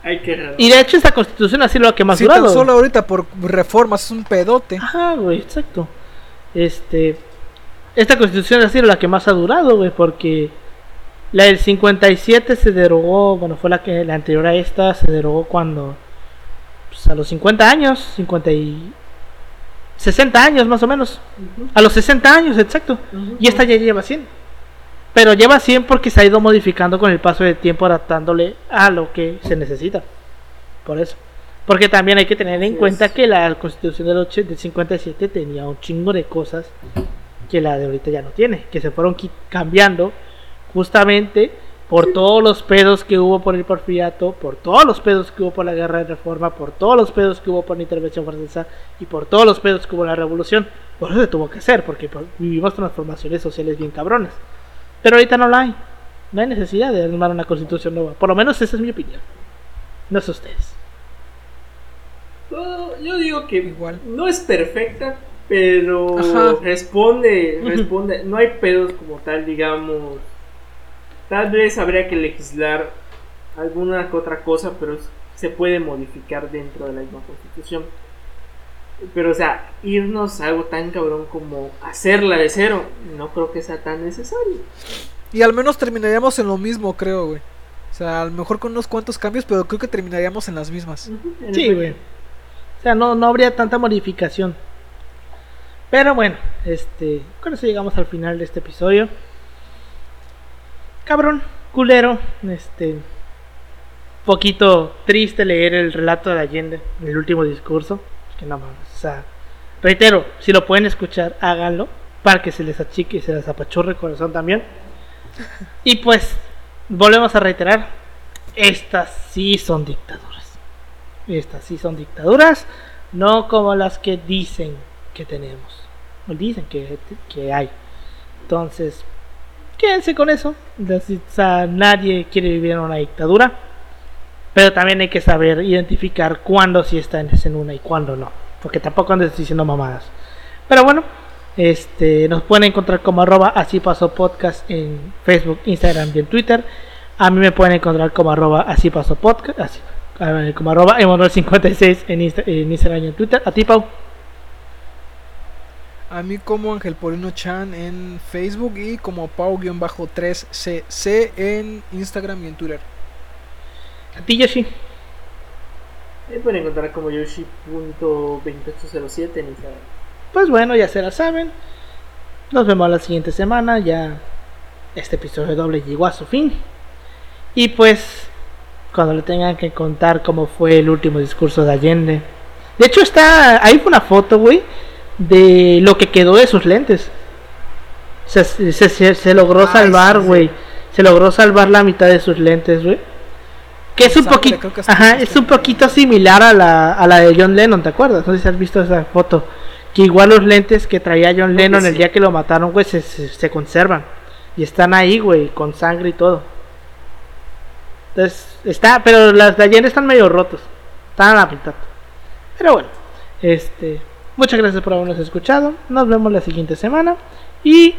Hay que y de hecho esta constitución ha sido lo que más sí, durado. solo ahorita por reformas es un pedote. Ajá, güey, exacto. Este, esta constitución ha sido la que más ha durado, güey, porque la del 57 se derogó, bueno, fue la que la anterior a esta se derogó cuando pues, a los 50 años, 50 y 60 años más o menos. A los 60 años, exacto. Y esta ya lleva 100. Pero lleva 100 porque se ha ido modificando con el paso del tiempo, adaptándole a lo que se necesita. Por eso. Porque también hay que tener en cuenta que la constitución del, 8, del 57 tenía un chingo de cosas que la de ahorita ya no tiene, que se fueron cambiando justamente por todos los pedos que hubo por el porfiriato, por todos los pedos que hubo por la guerra de reforma, por todos los pedos que hubo por la intervención francesa y por todos los pedos que hubo en la revolución. Por eso se tuvo que hacer, porque pues, vivimos transformaciones sociales bien cabronas. Pero ahorita no la hay. No hay necesidad de armar una constitución nueva. Por lo menos esa es mi opinión. No sé ustedes. yo digo que igual no es perfecta, pero responde, responde. No hay pedos como tal, digamos Tal vez habría que legislar alguna que otra cosa, pero se puede modificar dentro de la misma constitución. Pero, o sea, irnos a algo tan cabrón como hacerla de cero, no creo que sea tan necesario. Y al menos terminaríamos en lo mismo, creo, güey. O sea, a lo mejor con unos cuantos cambios, pero creo que terminaríamos en las mismas. sí, güey. O sea, no, no habría tanta modificación. Pero bueno, este, con eso llegamos al final de este episodio cabrón, culero, este, poquito triste leer el relato de Allende, el último discurso, que no mames, o sea, reitero, si lo pueden escuchar, háganlo, para que se les achique y se les apachurre el corazón también. Y pues, volvemos a reiterar, estas sí son dictaduras. Estas sí son dictaduras, no como las que dicen que tenemos, dicen que, que hay. Entonces, quédense con eso. nadie quiere vivir en una dictadura. Pero también hay que saber identificar cuándo sí está en una y cuándo no. Porque tampoco andes diciendo mamadas. Pero bueno, este, nos pueden encontrar como arroba así pasó podcast en Facebook, Instagram y en Twitter. A mí me pueden encontrar como arroba así pasó podcast. Así, como arroba 56 en, en Instagram y en Twitter. A ti, Pau. A mí como Ángel Polino Chan en Facebook y como Pau-3cc en Instagram y en Twitter. A ti Yoshi. Me pueden encontrar como Yoshi.2807 en Instagram. Pues bueno, ya se la saben. Nos vemos la siguiente semana. Ya este episodio doble llegó a su fin. Y pues, cuando le tengan que contar cómo fue el último discurso de Allende. De hecho, está. Ahí fue una foto, güey de lo que quedó de sus lentes. Se, se, logró salvar, güey. Se logró salvar la mitad de sus lentes, güey. Que es un poquito, ajá, es un poquito similar a la, a la de John Lennon, ¿te acuerdas? No sé si has visto esa foto. Que igual los lentes que traía John Lennon el día que lo mataron, güey, se, se, conservan. Y están ahí, güey, con sangre y todo. Entonces, está, pero las de ayer están medio rotos. Están a la mitad. Pero bueno, este, Muchas gracias por habernos escuchado. Nos vemos la siguiente semana. Y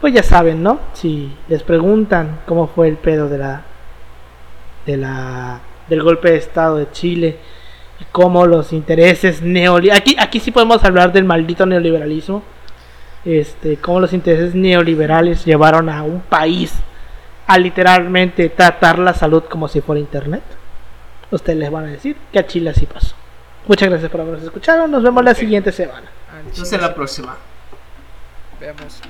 pues ya saben, ¿no? Si les preguntan cómo fue el pedo de la de la del golpe de estado de Chile y cómo los intereses neoliberales aquí aquí sí podemos hablar del maldito neoliberalismo. Este, cómo los intereses neoliberales llevaron a un país a literalmente tratar la salud como si fuera internet. Ustedes les van a decir que a Chile así pasó. Muchas gracias por habernos escuchado. Nos vemos la siguiente semana. Nos vemos la próxima. Veamos.